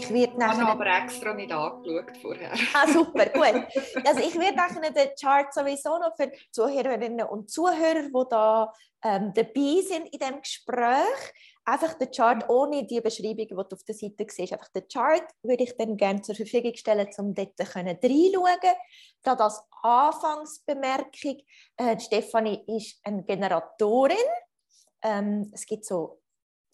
Ich werde nachher... Habe aber extra nicht angeschaut vorher. Ah, super, gut. Also ich werde nachher den Chart sowieso noch für Zuhörerinnen und Zuhörer, die da ähm, dabei sind in dem Gespräch, einfach den Chart ohne die Beschreibung, die du auf der Seite siehst, einfach den Chart würde ich dann gerne zur Verfügung stellen, um dort reinschauen Da das Anfangsbemerkung, äh, Stefanie ist eine Generatorin. Ähm, es gibt so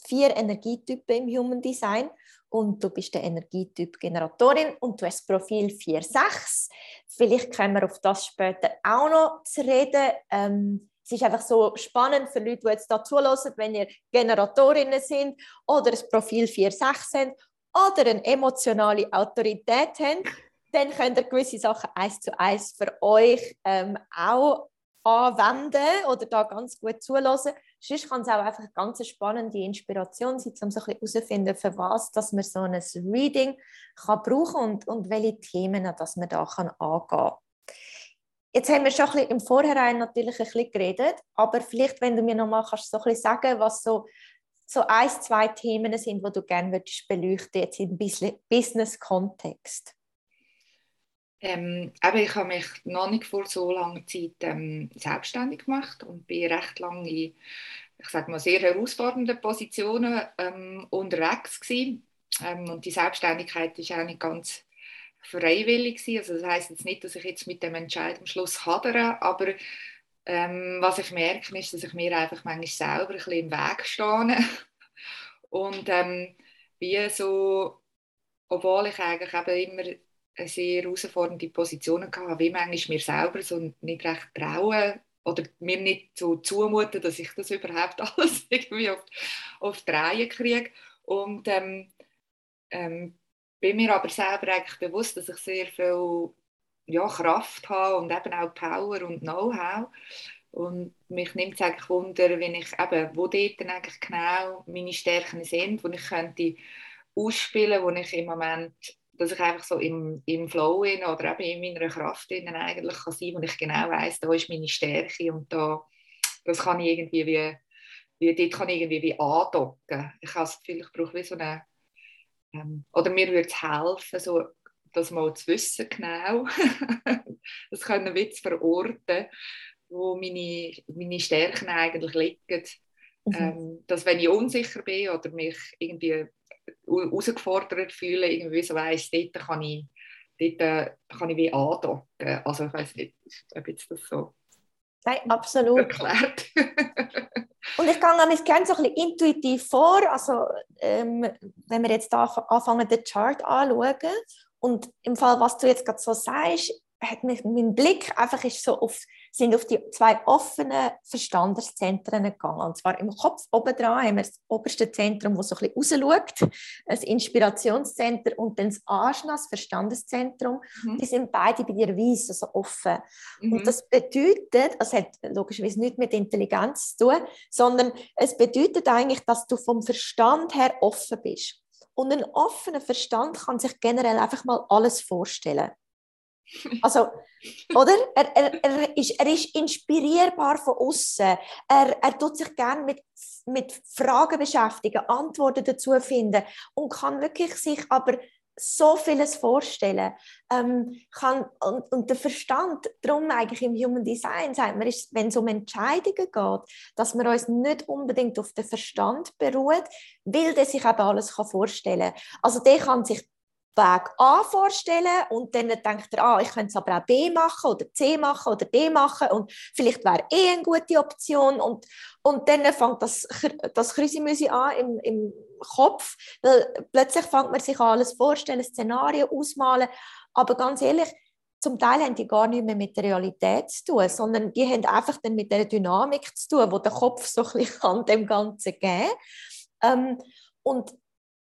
vier Energietypen im Human Design und du bist der Energietyp Generatorin und du hast das Profil 4.6. Vielleicht kommen wir auf das später auch noch zu reden. Ähm, es ist einfach so spannend für Leute, die jetzt da zulassen, wenn ihr Generatorinnen sind oder das Profil 4.6 sind oder eine emotionale Autorität habt, dann könnt ihr gewisse Sachen eins zu eins für euch ähm, auch anwenden oder da ganz gut zulassen. Sonst kann es auch einfach eine ganz spannende Inspiration sein, um so herauszufinden, für was dass man so ein Reading kann brauchen und, und welche Themen dass man da kann angehen kann. Jetzt haben wir schon ein bisschen im Vorhinein natürlich ein bisschen geredet, aber vielleicht, wenn du mir noch mal kannst, so ein bisschen sagen, was so, so ein, zwei Themen sind, die du gerne würdest beleuchten jetzt im Business-Kontext. Ähm, aber ich habe mich noch nicht vor so langer Zeit ähm, selbstständig gemacht und bin recht lange in, ich sage mal, sehr herausfordernden Positionen ähm, unterwegs gewesen. Ähm, und die Selbstständigkeit ist auch nicht ganz freiwillig gewesen. Also das heißt jetzt nicht, dass ich jetzt mit dem Entscheid am Schluss hadere, aber ähm, was ich merke, ist, dass ich mir einfach manchmal selber ein bisschen im Weg stehe und ähm, wie so, obwohl ich eigentlich eben immer sehr herausfordernde Positionen hatte, wie manchmal mir selber so nicht recht trauen oder mir nicht so zumuten, dass ich das überhaupt alles irgendwie auf, auf die Reihe kriege. Und ähm, ähm, bin mir aber selber eigentlich bewusst, dass ich sehr viel ja, Kraft habe und eben auch Power und Know-how. Und mich nimmt es eigentlich Wunder, wenn ich eben, wo dort dann eigentlich genau meine Stärken sind, wo ich könnte ausspielen, wo ich im Moment dass ich einfach so im, im Flow in, oder eben in meiner Kraft in, eigentlich kann sein, wo ich genau weiß, da ist meine Stärke und da das kann ich irgendwie wie, wie dort kann ich irgendwie wie andocken. Ich habe das Gefühl, ich brauche wie so eine ähm, oder mir würde es helfen, so das mal zu wissen genau, das können wir zu verorten, wo meine, meine Stärken eigentlich liegen. Mhm. Ähm, dass wenn ich unsicher bin oder mich irgendwie herausgefordert fühle, irgendwie so weiss, dort kann ich, dort äh, kann ich wie andocken. Also ich weiß nicht, ob jetzt das so Nein, absolut. erklärt. Und ich gehe nämlich gerne so ein bisschen intuitiv vor. Also, ähm, wenn wir jetzt da anfangen, den Chart anschauen und im Fall, was du jetzt gerade so sagst, hat mich mein Blick einfach ist so auf, sind auf die zwei offenen Verstandeszentren gegangen. Und zwar im Kopf oben dran haben wir das oberste Zentrum, das so ein bisschen rausschaut, das Inspirationszentrum und dann das Aschna, das Verstandeszentrum. Mhm. Die sind beide bei dir weiss, also offen. Mhm. Und das bedeutet, es hat logischerweise nichts mit Intelligenz zu tun, sondern es bedeutet eigentlich, dass du vom Verstand her offen bist. Und ein offener Verstand kann sich generell einfach mal alles vorstellen. Also, oder? Er, er, er, ist, er ist inspirierbar von außen. Er, er tut sich gerne mit, mit Fragen beschäftigen, Antworten dazu finden und kann wirklich sich aber so vieles vorstellen. Ähm, kann, und, und der Verstand, darum eigentlich im Human Design, sagt man, wenn es um Entscheidungen geht, dass man uns nicht unbedingt auf den Verstand beruht, weil der sich eben alles kann vorstellen kann. Also der kann sich Weg A vorstellen und dann denkt er, ah, ich könnte es aber auch B machen oder C machen oder D machen und vielleicht wäre E eine gute Option. Und, und dann fängt das, das Krüsimüsi an im, im Kopf, weil plötzlich fängt man sich alles vorstellen, Szenarien ausmalen, aber ganz ehrlich, zum Teil haben die gar nicht mehr mit der Realität zu tun, sondern die haben einfach dann mit der Dynamik zu tun, wo der Kopf so ein bisschen an dem Ganzen geben ähm, und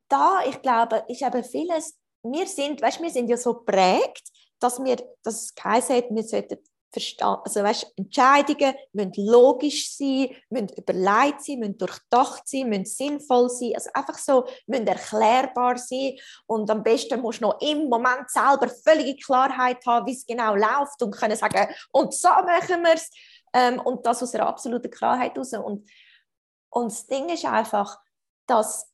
da, ich glaube, ist eben vieles wir sind, weißt, wir sind ja so prägt, dass wir, dass es geheißen wir sollten verstehen, also weißt, Entscheidungen müssen logisch sein, müssen überlegt sein, müssen durchdacht sein, müssen sinnvoll sein, also einfach so, müssen erklärbar sein. Und am besten musst du noch im Moment selber völlige Klarheit haben, wie es genau läuft und können sagen, und so machen wir es ähm, und das aus einer absoluten Klarheit heraus und, und das Ding ist einfach, dass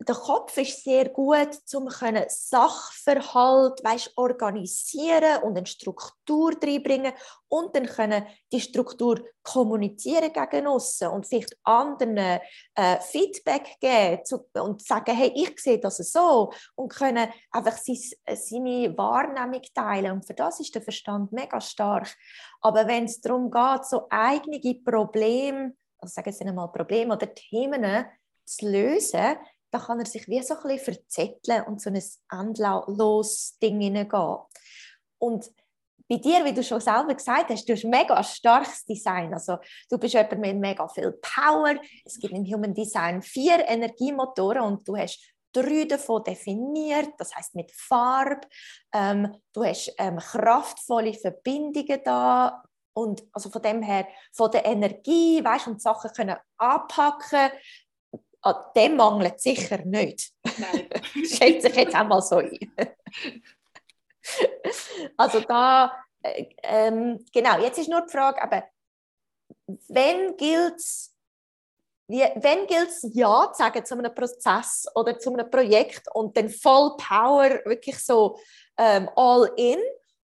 der Kopf ist sehr gut, um Sachverhalt weißt, organisieren und eine Struktur reinbringen und dann können die Struktur kommunizieren gegen außen und vielleicht anderen äh, Feedback geben zu, und sagen, hey, ich sehe das so und können einfach seine Wahrnehmung teilen und für das ist der Verstand mega stark. Aber wenn es darum geht, so eigene Probleme, also sagen Sie einmal Probleme oder Themen zu lösen, da kann er sich wie so ein bisschen verzetteln und so ein endloses Ding hineingehen. Und bei dir, wie du schon selber gesagt hast, du hast mega starkes Design. Also, du bist jemand mit mega viel Power. Es gibt im Human Design vier Energiemotoren und du hast drei davon definiert, das heißt mit Farbe. Ähm, du hast ähm, kraftvolle Verbindungen da und also von dem her von der Energie, weißt und Sachen können anpacken, an dem mangelt es sicher nicht. Nein. Schätze ich jetzt einmal so ein. also da, äh, ähm, genau, jetzt ist nur die Frage, aber wenn gilt es wenn gilt es Ja zu sagen zu einem Prozess oder zu einem Projekt und dann voll Power, wirklich so ähm, all in?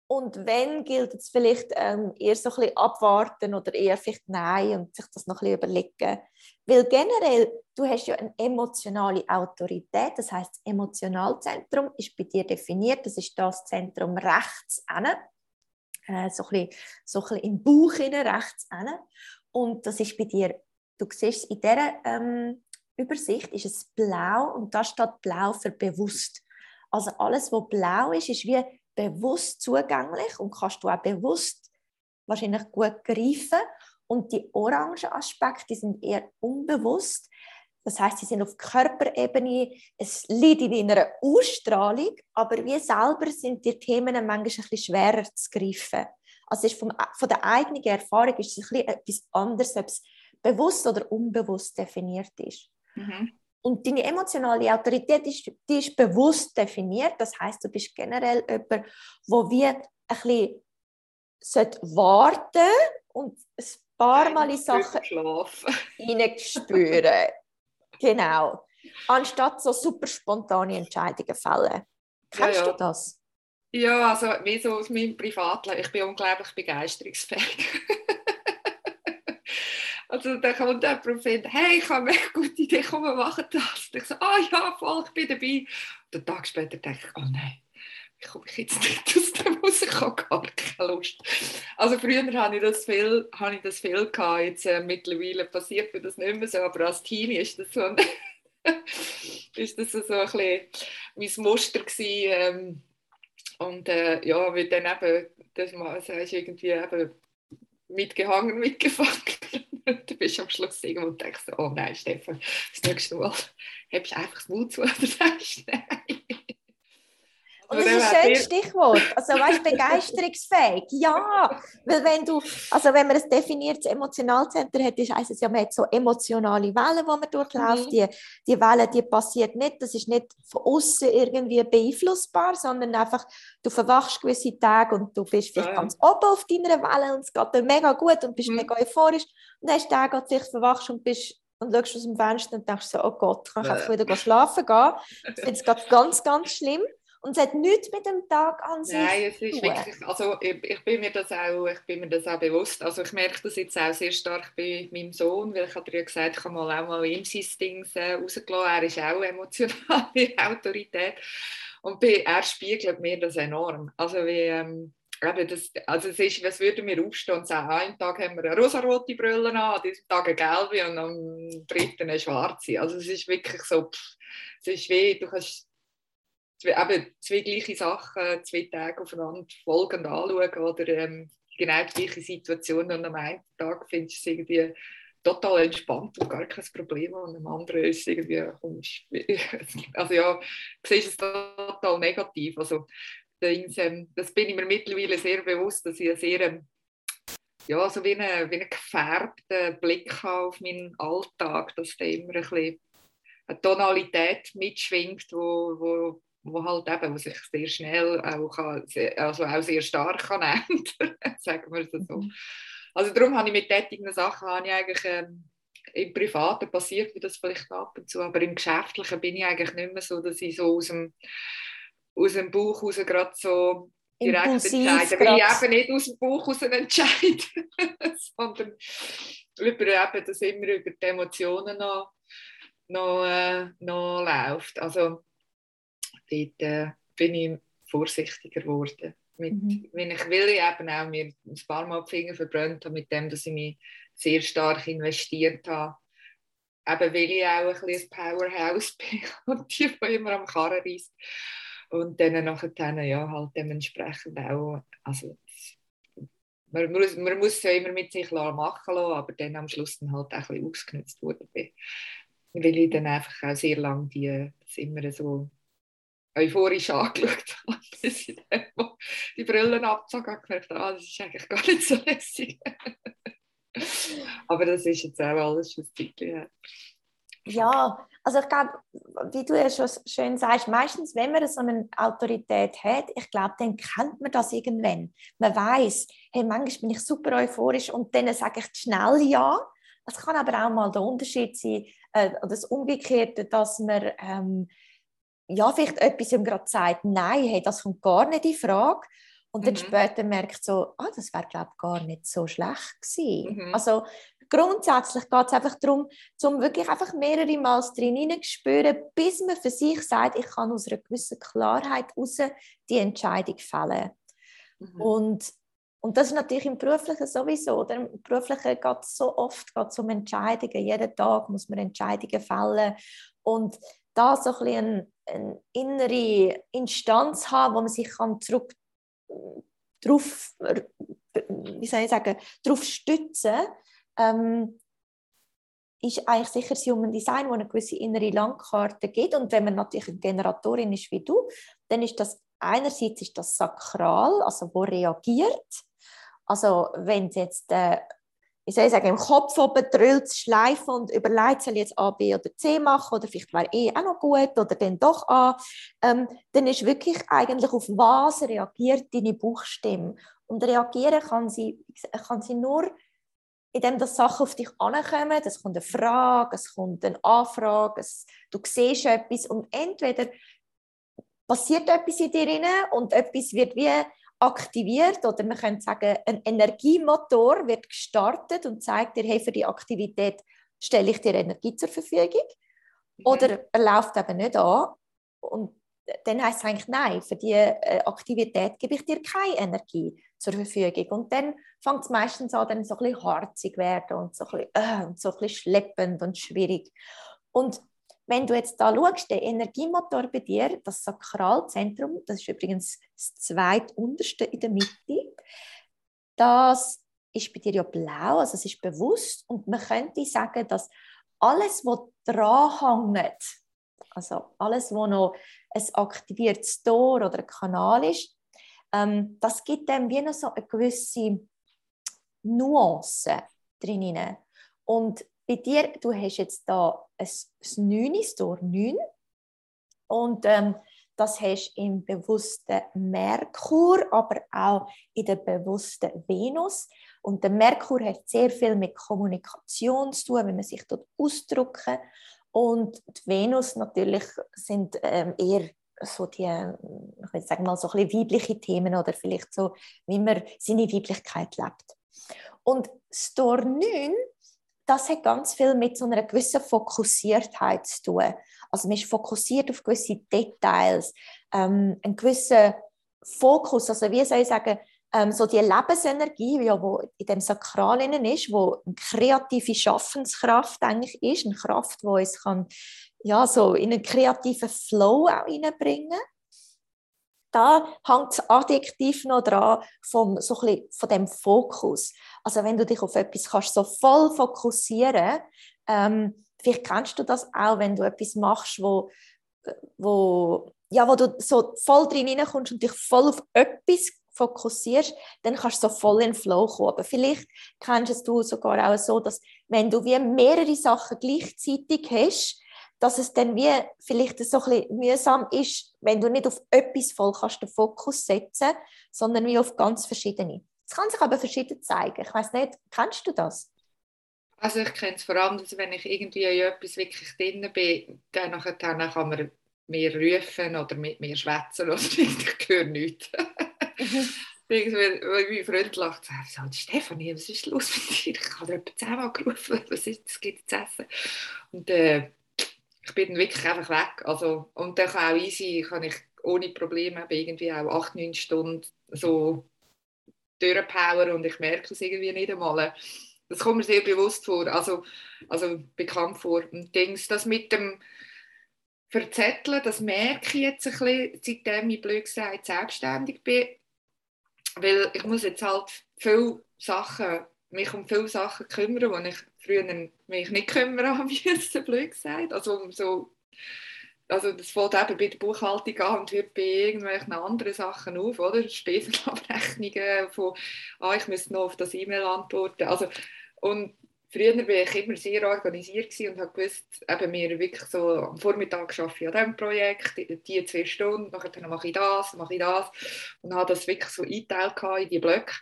Und wenn gilt es vielleicht ähm, eher so ein bisschen abwarten oder eher vielleicht Nein und sich das noch ein bisschen überlegen? Weil generell, du hast ja eine emotionale Autorität, das heißt, das Emotionalzentrum ist bei dir definiert, das ist das Zentrum rechts hinten, äh, so, ein bisschen, so ein bisschen im Bauch hinein, rechts hinten. Und das ist bei dir, du siehst in dieser ähm, Übersicht ist es blau und da steht blau für bewusst. Also alles, was blau ist, ist wie bewusst zugänglich und kannst du auch bewusst wahrscheinlich gut greifen. Und die orangen Aspekte sind eher unbewusst. Das heißt, sie sind auf Körperebene, es liegt in einer Ausstrahlung, aber wir selber sind die Themen manchmal ein bisschen schwerer zu greifen. Also ist vom, von der eigenen Erfahrung ist es ein bisschen etwas anderes, ob es bewusst oder unbewusst definiert ist. Mhm. Und deine emotionale Autorität ist, die ist bewusst definiert. Das heißt, du bist generell jemand, wo wir ein bisschen warten und ein paar Mal in Sachen hineinspüren. genau. Anstatt so super spontane Entscheidungen fällen. Kennst ja, ja. du das? Ja, also wie so aus meinem Privatleben. Ich bin unglaublich begeisterungsfähig. Also dann kommt jemand und findet, hey, ich habe eine gute Idee, komm, wir machen das. Und ich so, ah oh, ja, voll, ich bin dabei. Und einen Tag später denke ich, oh nein, komme ich jetzt nicht aus der Musik? Ich habe gar keine Lust. Also früher hatte ich das viel, habe ich das viel gehabt. Jetzt äh, mittlerweile passiert mir das nicht mehr so, aber als Teenie ist das so ein, ist das so ein bisschen mein Muster gewesen. Ähm, und äh, ja, wie dann eben, das mal sagst, irgendwie eben mitgehangen, mitgefangen. du bist am Schluss irgendwo und denkst, oh nein, Stefan, das nächste Mal hast du einfach das Mut zu oder sagst nein. Und das ist ein schönes Stichwort. Also, weißt begeisterungsfähig. Ja, weil wenn du, also wenn man ein definiertes Emotionalzentrum hat, ist es ja, man hat so emotionale Wellen, die man durchläuft. Mhm. Die, die Welle, die passiert nicht, das ist nicht von außen irgendwie beeinflussbar, sondern einfach, du verwachst gewisse Tage und du bist vielleicht ja. ganz oben auf deiner Welle und es geht dir mega gut und bist mhm. mega euphorisch. Und dann hast du Tage, wo du dich verwachst und bist und schaust aus dem Fenster und denkst so, oh Gott, kann ich einfach wieder schlafen gehen. Ich finde es ganz, ganz schlimm. Und es hat nichts mit dem Tag an sich Nein, es ist wirklich, also ich, ich, bin mir das auch, ich bin mir das auch bewusst. Also ich merke das jetzt auch sehr stark bei meinem Sohn, weil ich habe dir ja gesagt, ich habe mal auch mal ihm sein Ding äh, rausgelassen. Er ist auch emotionale Autorität. Und bei, er spiegelt mir das enorm. Also wie... Ähm, das, also es ist, was würden wir aufstehen und sagen, einen Tag haben wir eine rosarote Brille an, an diesem Tag eine gelbe und am dritten eine schwarze. Also es ist wirklich so, pff, es ist wie, du kannst eben zwei gleiche Sachen zwei Tage aufeinander folgend anschauen oder ähm, genau die gleiche Situation und am einen Tag findest du es irgendwie total entspannt und gar kein Problem. Und am anderen ist es irgendwie also ja, du siehst es total negativ. Also ähm, das bin ich mir mittlerweile sehr bewusst, dass ich einen sehr ähm, ja, so wie einen, wie gefärbten Blick habe auf meinen Alltag, dass da immer ein bisschen eine Tonalität mitschwingt, wo, wo wo halt eben wo sich sehr schnell auch, also auch sehr stark kann ändern, sagen wir es so. Mhm. Also darum habe ich mit tätigen Sachen habe ich eigentlich, ähm, im Privaten passiert mir das vielleicht ab und zu, aber im Geschäftlichen bin ich eigentlich nicht mehr so, dass ich so aus dem, aus dem Bauch raus gerade so direkt Impulsiv entscheide. Weil ich eben nicht aus dem Bauch raus entscheide, sondern über eben, dass immer über die Emotionen noch, noch, äh, noch läuft. Also dort äh, bin ich vorsichtiger geworden. Mit, mhm. Wenn ich will, ich eben auch mir ein paar Mal die Finger verbrannt habe mit dem, dass ich mich sehr stark investiert habe. Eben weil ich auch ein bisschen Powerhouse bin und die, die immer am Karren reist. Und dann nachher ja, halt dementsprechend auch, also man muss, man muss es ja immer mit sich machen lassen, aber dann am Schluss dann halt auch ein bisschen ausgenutzt wurde. Weil ich dann einfach auch sehr lange die, das immer so euphorisch angeschaut habe, bis ich dann die Brillen abgezogen habe, gemerkt ah, das ist eigentlich gar nicht so lässig. Aber das ist jetzt auch alles schon ein Zeitchen Ja, also ich glaube, wie du ja schon schön sagst, meistens, wenn man so eine Autorität hat, ich glaube, dann kennt man das irgendwann. Man weiß, hey, manchmal bin ich super euphorisch und dann sage ich schnell ja. Es kann aber auch mal der Unterschied sein, äh, das Umgekehrte, dass man ähm, ja, vielleicht etwas ihm gerade sagt, nein, hey, das kommt gar nicht in Frage. Und dann mhm. später merkt so, ah, das wäre, glaube ich, gar nicht so schlecht gewesen. Mhm. Also grundsätzlich geht es einfach darum, zum wirklich einfach mehrere Mal drin hineinzuspüren, bis man für sich sagt, ich kann aus einer gewissen Klarheit heraus die Entscheidung fällen. Mhm. Und, und das ist natürlich im Beruflichen sowieso. Oder? Im Beruflichen geht es so oft geht's um Entscheidungen. Jeden Tag muss man Entscheidungen fällen. Und da so ein bisschen eine, innere Instanz haben, wo man sich kann zurück drauf, wie soll ich sagen, darauf stützen ähm, ist eigentlich sicher das Human Design, wo eine gewisse innere Landkarte gibt. Und wenn man natürlich eine Generatorin ist wie du, dann ist das einerseits ist das sakral, also wo reagiert. Also wenn jetzt äh, wie soll ich sagen, im Kopf oben drüllt schleifen und überlegt, soll ich jetzt A, B oder C machen oder vielleicht wäre E auch noch gut oder dann doch A, ähm, dann ist wirklich eigentlich auf was reagiert deine Bauchstimme. Und reagieren kann sie, kann sie nur, indem das Sachen auf dich ankommen, es kommt eine Frage, es kommt eine Anfrage, es, du siehst etwas und entweder passiert etwas in dir und etwas wird wie aktiviert oder man könnte sagen, ein Energiemotor wird gestartet und zeigt dir, hey, für die Aktivität stelle ich dir Energie zur Verfügung. Mhm. Oder er läuft eben nicht an und dann heißt es eigentlich, nein, für die äh, Aktivität gebe ich dir keine Energie zur Verfügung. Und dann fängt es meistens an, dann so ein bisschen harzig werden und so ein bisschen, äh, und so ein bisschen schleppend und schwierig. Und wenn du jetzt da schaust, der Energiemotor bei dir, das Sakralzentrum, das ist übrigens das zweitunterste in der Mitte, das ist bei dir ja blau, also es ist bewusst und man könnte sagen, dass alles, was dranhängt, also alles, was noch ein aktiviertes Tor oder ein Kanal ist, ähm, das gibt dem wie noch so eine gewisse Nuance drin. Und bei dir, du hast jetzt da ein, ein 9, Tor 9 und ähm, das hast du im bewussten Merkur, aber auch in der bewussten Venus. Und der Merkur hat sehr viel mit Kommunikation zu tun, wenn man sich dort ausdrücken. Und die Venus natürlich sind ähm, eher so die, ich würde sagen mal so ein bisschen weibliche Themen oder vielleicht so, wie man seine Weiblichkeit lebt. Und Stor 9 das hat ganz viel mit so einer gewissen Fokussiertheit zu tun. Also man ist fokussiert auf gewisse Details, ähm, einen gewissen Fokus, also wie soll ich sagen, ähm, so die Lebensenergie, die ja, wo in dem Sakral ist, wo eine kreative Schaffenskraft eigentlich ist, eine Kraft, die uns kann, ja, so in einen kreativen Flow auch reinbringen da hängt das Adjektiv noch dran vom, so ein von dem Fokus. Also wenn du dich auf etwas kannst so voll fokussieren, ähm, vielleicht kennst du das auch, wenn du etwas machst, wo, wo, ja, wo du so voll drin hineinkommst und dich voll auf etwas fokussierst, dann kannst du so voll in den Flow kommen. Aber vielleicht kennst du sogar auch so, dass wenn du wie mehrere Sachen gleichzeitig hast, dass es dann wie vielleicht so ein bisschen mühsam ist, wenn du nicht auf etwas voll kannst den Fokus setzen, sondern wie auf ganz verschiedene. Es kann sich aber verschieden zeigen. Ich weiß nicht, kennst du das? Also ich kenne es vor allem, dass wenn ich irgendwie in etwas wirklich drin bin, dann, dann kann man mir rufen oder mit mir schwätzen oder ich höre nichts. Mein Freund lacht, so, Stefanie, was ist los mit dir? Ich habe dir etwa zehnmal gerufen, was ist das, gibt zu essen? Und äh, ich bin wirklich einfach weg. Also, und dann kann auch easy, kann ich ohne Probleme irgendwie auch acht, neun Stunden so durchpowern und ich merke es irgendwie nicht einmal. Das kommt mir sehr bewusst vor, also, also bekannt vor. Und Dings, das mit dem Verzetteln, das merke ich jetzt ein bisschen, seitdem ich blöd gesagt selbstständig bin. Weil ich muss jetzt halt viele Sachen, mich um viele Sachen kümmern, die ich früher mich nicht kümmern musste, blöd gesagt. Also so also das fällt eben bei der Buchhaltung an und hört bei irgendwelchen anderen Sachen auf, oder? Spesenabrechnungen von, ah, ich müsste noch auf das E-Mail antworten. Also, und früher war ich immer sehr organisiert und habe gewusst, eben mir wirklich so am Vormittag arbeite ich an diesem Projekt, die zwei Stunden, dann mache ich das, mache ich das und habe das wirklich so eingeteilt in die Blöcke.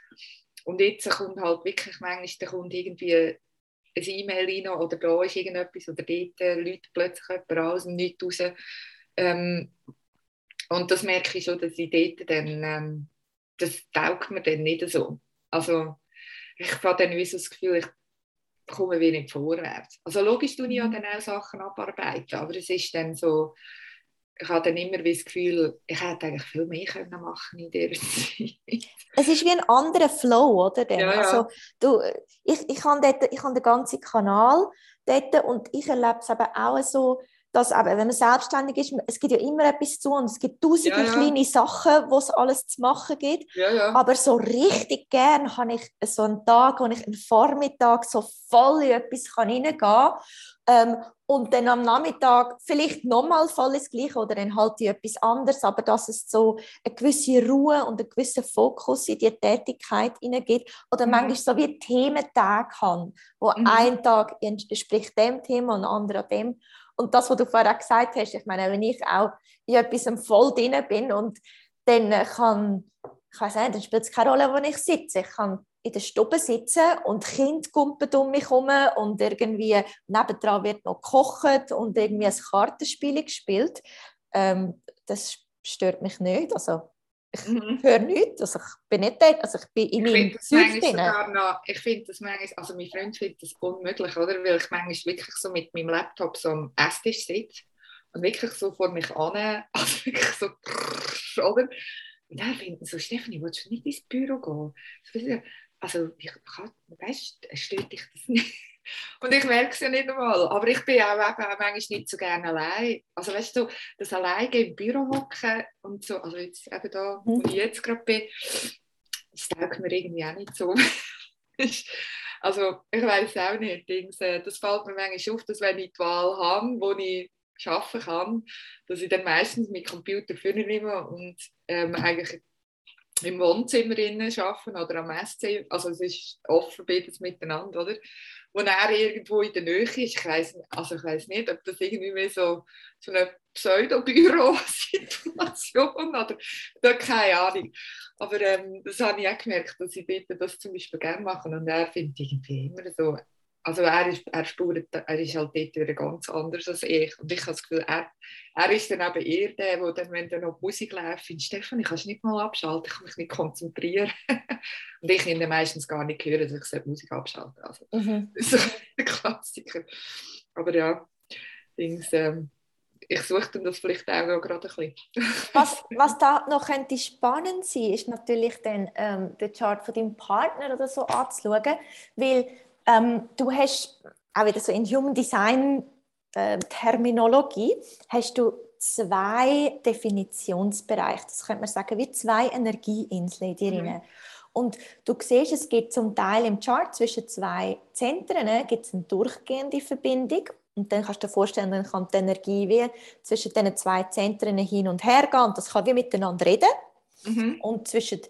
Und jetzt kommt halt wirklich manchmal der Kunde irgendwie ein E-Mail rein oder da ist irgendetwas oder dort äh, Leute plötzlich jemand aus dem Nichts raus. Ähm, und das merke ich schon, dass ich dort dann, ähm, das taugt mir dann nicht so. Also ich habe dann wie so das Gefühl, ich komme wie nicht vorwärts. Also logisch tue ich ja mhm. dann auch Sachen abarbeiten, aber es ist dann so, ich habe dann immer das Gefühl, ich hätte eigentlich viel mehr können machen in dieser Zeit. Es ist wie ein anderer Flow, oder? Ja, ja. Also, du, ich, ich habe dort, ich habe den ganzen Kanal dort und ich erlebe es eben auch so, dass eben, wenn man selbstständig ist, es gibt ja immer etwas zu und es gibt tausende ja, ja. kleine Sachen, wo es alles zu machen gibt. Ja, Aber so richtig gern habe ich so einen Tag, wo ich einen Vormittag so voll in etwas reingehen kann ähm, und dann am Nachmittag vielleicht nochmal voll das Gleiche oder dann halt etwas anderes, aber dass es so eine gewisse Ruhe und einen gewissen Fokus in die Tätigkeit hineingeht oder mhm. manchmal so wie Thementage haben, wo mhm. ein Tag entspricht dem Thema und ein anderer dem und das, was du vorher gesagt hast, ich meine, wenn ich auch in etwas voll drin bin und dann kann, ich weiß nicht, dann spielt es keine Rolle, wo ich sitze. Ich kann in der Stube sitzen und Kind kumpen um mich herum und irgendwie nebendran wird noch gekocht und irgendwie ein Kartenspiel gespielt. Ähm, das stört mich nicht. Also ich mhm. höre nichts, also ich bin nicht dort, also ich bin in meinem Süd Ich finde das manchmal, also mein Freund findet das unmöglich, oder? Weil ich manchmal wirklich so mit meinem Laptop so am Esstisch sitze und wirklich so vor mich an, also wirklich so, oder? Und dann finden so, Stefanie, willst du nicht ins Büro gehen? Also, ich kann, weißt stört dich das nicht? Und ich merke es ja nicht einmal. Aber ich bin auch, eben auch manchmal nicht so gerne allein. Also weißt du, das alleine im Büro hocken und so, also jetzt eben da, wo mhm. ich jetzt gerade bin, das taugt mir irgendwie auch nicht so. also ich weiß auch nicht. Äh, das fällt mir manchmal auf, dass wenn ich die Wahl habe, wo ich arbeiten kann, dass ich dann meistens mit Computer nehme und ähm, eigentlich im Wohnzimmer arbeiten oder am Esszimmer. Also es ist offen beides miteinander, oder? Wo er irgendwo in der Nähe ist. Ich weiß also ich nicht, ob das irgendwie mehr so, so eine Pseudo-Büro-Situation oder da, keine Ahnung. Aber ähm, das habe ich auch gemerkt, dass ich dort das zum Beispiel gerne mache und er findet irgendwie immer so also er ist, er, spürt, er ist halt dort wieder ganz anders als ich. Und ich habe das Gefühl, er, er ist dann eben eher der, der dann, wenn dann noch Musik läuft, findet, Stefan, ich kann nicht mal abschalten, ich kann mich nicht konzentrieren. und ich ihn meistens gar nicht hören, dass ich Musik abschalten Also, mhm. Das ist ein Klassiker. Aber ja, Dings, ähm, ich suche dann das vielleicht auch gerade ein bisschen. was, was da noch könnte spannend sein, ist natürlich dann ähm, den Chart von deinem Partner oder so anzuschauen, weil ähm, du hast auch wieder so in Human Design äh, Terminologie hast du zwei Definitionsbereiche. Das könnte man sagen, wie zwei Energieinseln in mhm. Und du siehst, es gibt zum Teil im Chart zwischen zwei Zentren ne, gibt es eine durchgehende Verbindung. Und dann kannst du dir vorstellen, dann kann die Energie wie zwischen diesen zwei Zentren hin und her gehen. Und das kann wie miteinander reden. Mhm. Und zwischen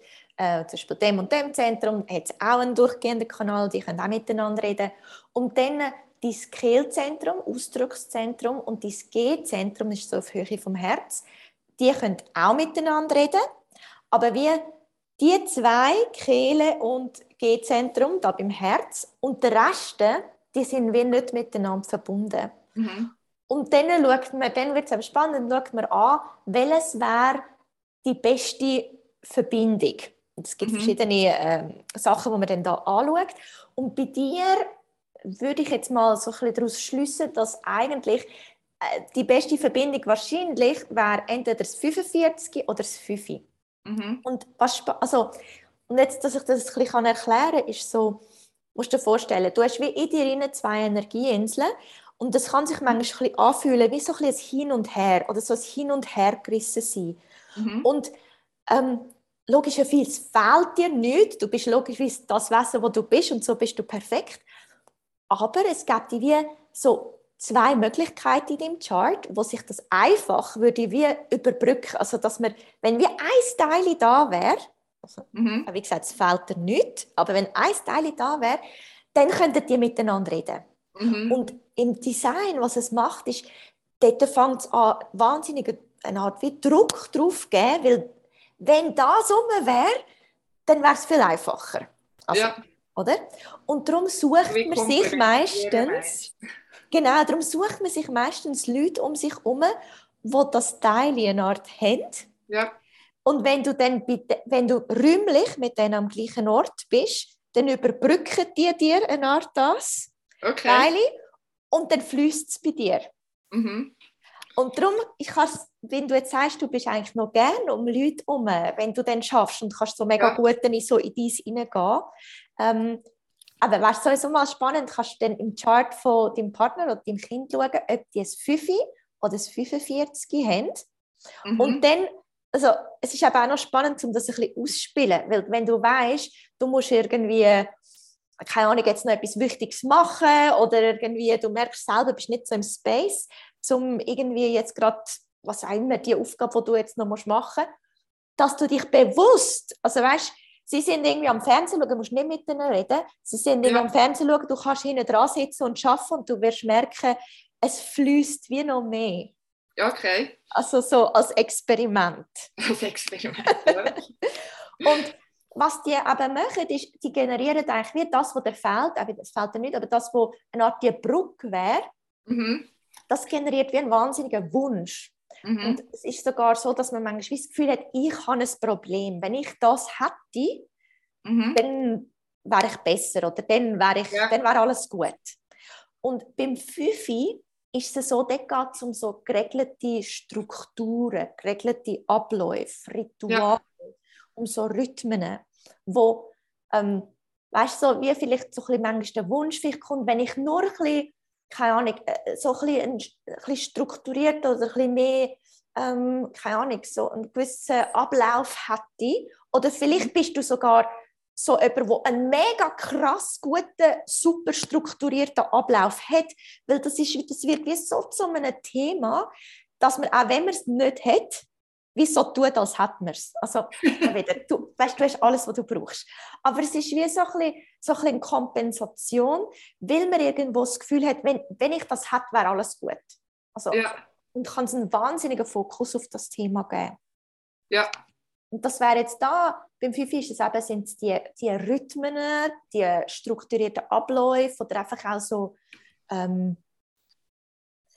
äh, zum Beispiel dem und dem Zentrum hat es auch einen durchgehenden Kanal, die können auch miteinander reden. Und dann dein Kehlzentrum, Ausdruckszentrum und dein G-Zentrum ist so auf Höhe vom Herz, die können auch miteinander reden, aber wie die zwei, Kehle und G-Zentrum, da beim Herz und der Rest, die sind wie nicht miteinander verbunden. Mhm. Und dann, schaut man, dann wird es spannend, dann schaut man an, welches wäre die beste Verbindung. Es gibt mhm. verschiedene äh, Sachen, die man dann da anschaut. Und bei dir würde ich jetzt mal so ein bisschen daraus schließen, dass eigentlich äh, die beste Verbindung wahrscheinlich wäre entweder das 45 oder das 5. Mhm. Und was also und jetzt, dass ich das ein bisschen erklären kann, ist so, musst du dir vorstellen, du hast wie in dir zwei Energieinseln und das kann sich manchmal ein anfühlen wie so ein, ein Hin und Her oder so ein Hin und Her gerissen sein. Mhm. Und ähm, es fehlt dir nicht, du bist logisch das Wesen, wo du bist und so bist du perfekt. Aber es gibt wie so zwei Möglichkeiten in dem Chart, wo sich das einfach würde wie überbrücken, also dass man, wenn wie ein Teil da wäre, also, mhm. wie gesagt, es fehlt dir nicht, aber wenn ein Teil da wäre, dann könntet ihr miteinander reden. Mhm. Und im Design, was es macht, ist, dort fängt es an, wahnsinnig eine Art wie Druck drauf geben, weil wenn das rum wäre, dann wäre es viel einfacher. Also, ja. Oder? Und darum sucht wie man sich meistens, genau, darum sucht man sich meistens Leute um sich herum, die das Teil in einer Art haben. Ja. Und wenn du dann wenn du räumlich mit denen am gleichen Ort bist, dann überbrücken die dir eine Art das okay. Teile und dann fließt es bei dir. Mhm. Und darum, ich wenn du jetzt sagst, du bist eigentlich noch gerne um Leute herum, wenn du dann schaffst und kannst so mega ja. gut dann so in dies hineingehen. Ähm, aber wäre sowieso mal spannend, kannst du dann im Chart von deinem Partner oder deinem Kind schauen, ob die ein 5 oder ein 45 haben. Mhm. Und dann, also es ist aber auch noch spannend, um das ein bisschen auszuspielen, weil wenn du weißt, du musst irgendwie keine Ahnung, jetzt noch etwas Wichtiges machen oder irgendwie, du merkst selber, bist nicht so im Space, um irgendwie jetzt gerade, was auch immer, die Aufgabe, die du jetzt noch machen musst, dass du dich bewusst, also weißt, sie sind irgendwie am Fernsehen schauen, du musst nicht mit ihnen reden, sie sind ja. am Fernsehen schauen, du kannst hinten dran sitzen und arbeiten und du wirst merken, es fließt wie noch mehr. Okay. Also so als Experiment. Als Experiment, ja. und was die eben machen, ist, die generieren eigentlich wie das, was dir fehlt, aber das fehlt dir nicht, aber das, was eine Art die Brücke wäre, mhm. Das generiert wie einen wahnsinnigen Wunsch. Mhm. Und es ist sogar so, dass man manchmal das Gefühl hat, ich habe ein Problem. Wenn ich das hätte, mhm. dann wäre ich besser oder dann wäre ich, ja. dann wäre alles gut. Und beim Fünfi ist es so, dort geht es um so geregelte Strukturen, geregelte Abläufe, Rituale. Ja um so Rhythmen, wo, ähm, weißt du, so, wie vielleicht so ein bisschen manchmal der Wunsch vielleicht kommt, wenn ich nur ein bisschen, keine Ahnung, äh, so ein bisschen, ein bisschen strukturiert oder ein bisschen mehr, ähm, keine Ahnung, so einen gewissen Ablauf hätte, oder vielleicht mhm. bist du sogar so jemand, der einen mega krass guten, super strukturierten Ablauf hat, weil das, ist, das wird wie so zu einem Thema, dass man, auch wenn man es nicht hat, wie so tut, als hätten wir es. Also, wieder, du, weißt, du hast alles, was du brauchst. Aber es ist wie so ein bisschen, so ein bisschen Kompensation, weil man irgendwo das Gefühl hat, wenn, wenn ich das hätte, wäre alles gut. Also, ja. Und kann es einen wahnsinnigen Fokus auf das Thema geben. Ja. Und das wäre jetzt da, beim Fifi ist es eben, sind die, die Rhythmen, die strukturierten Abläufe oder einfach auch so ähm,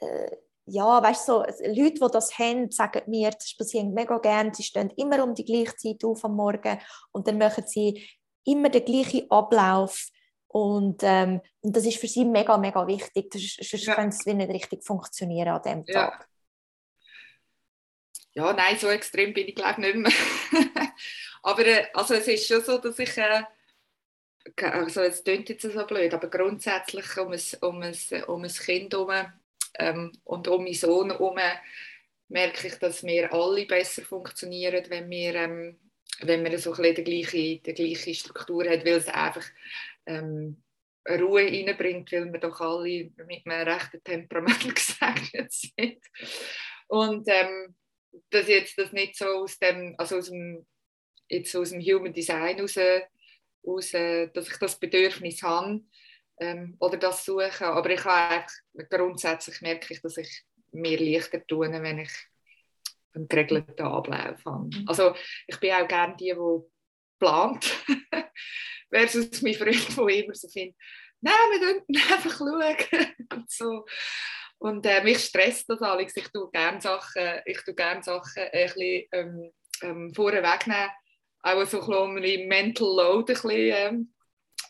äh, ja, weißt du, so, Leute, die das haben, sagen mir, das passiert mega gerne, sie stehen immer um die gleiche Zeit auf am Morgen und dann machen sie immer den gleichen Ablauf und, ähm, und das ist für sie mega, mega wichtig, sonst ja. kann es nicht richtig funktionieren an dem Tag. Ja, nein, so extrem bin ich glaube nicht mehr. aber äh, also es ist schon so, dass ich... Äh, also es klingt jetzt so blöd, aber grundsätzlich um ein, um ein, um ein Kind herum ähm, und um meinen Sohn herum merke ich, dass wir alle besser funktionieren, wenn wir, ähm, wenn wir so die gleiche, die gleiche Struktur haben, weil es einfach ähm, Ruhe reinbringt, weil wir doch alle mit einem rechten Temperament gesegnet sind. Und ähm, dass jetzt das nicht so aus dem, also aus dem, jetzt aus dem Human Design raus, raus dass ich das Bedürfnis habe, ähm, oder das suchen. Aber ich habe grundsätzlich merke ich, dass ich mir leichter tue, wenn ich einen geregelten Ablauf habe. Mhm. Also ich bin auch gerne die, die plant, versus mein Freund, der immer so findet, nein, wir schauen einfach schauen. und so. Und äh, mich stresst das alles. Ich tue gerne Sachen, ich tue gerne Sachen ein bisschen ähm, ähm, vorher wegnehmen. Auch so ein bisschen Mental Load ein bisschen ähm,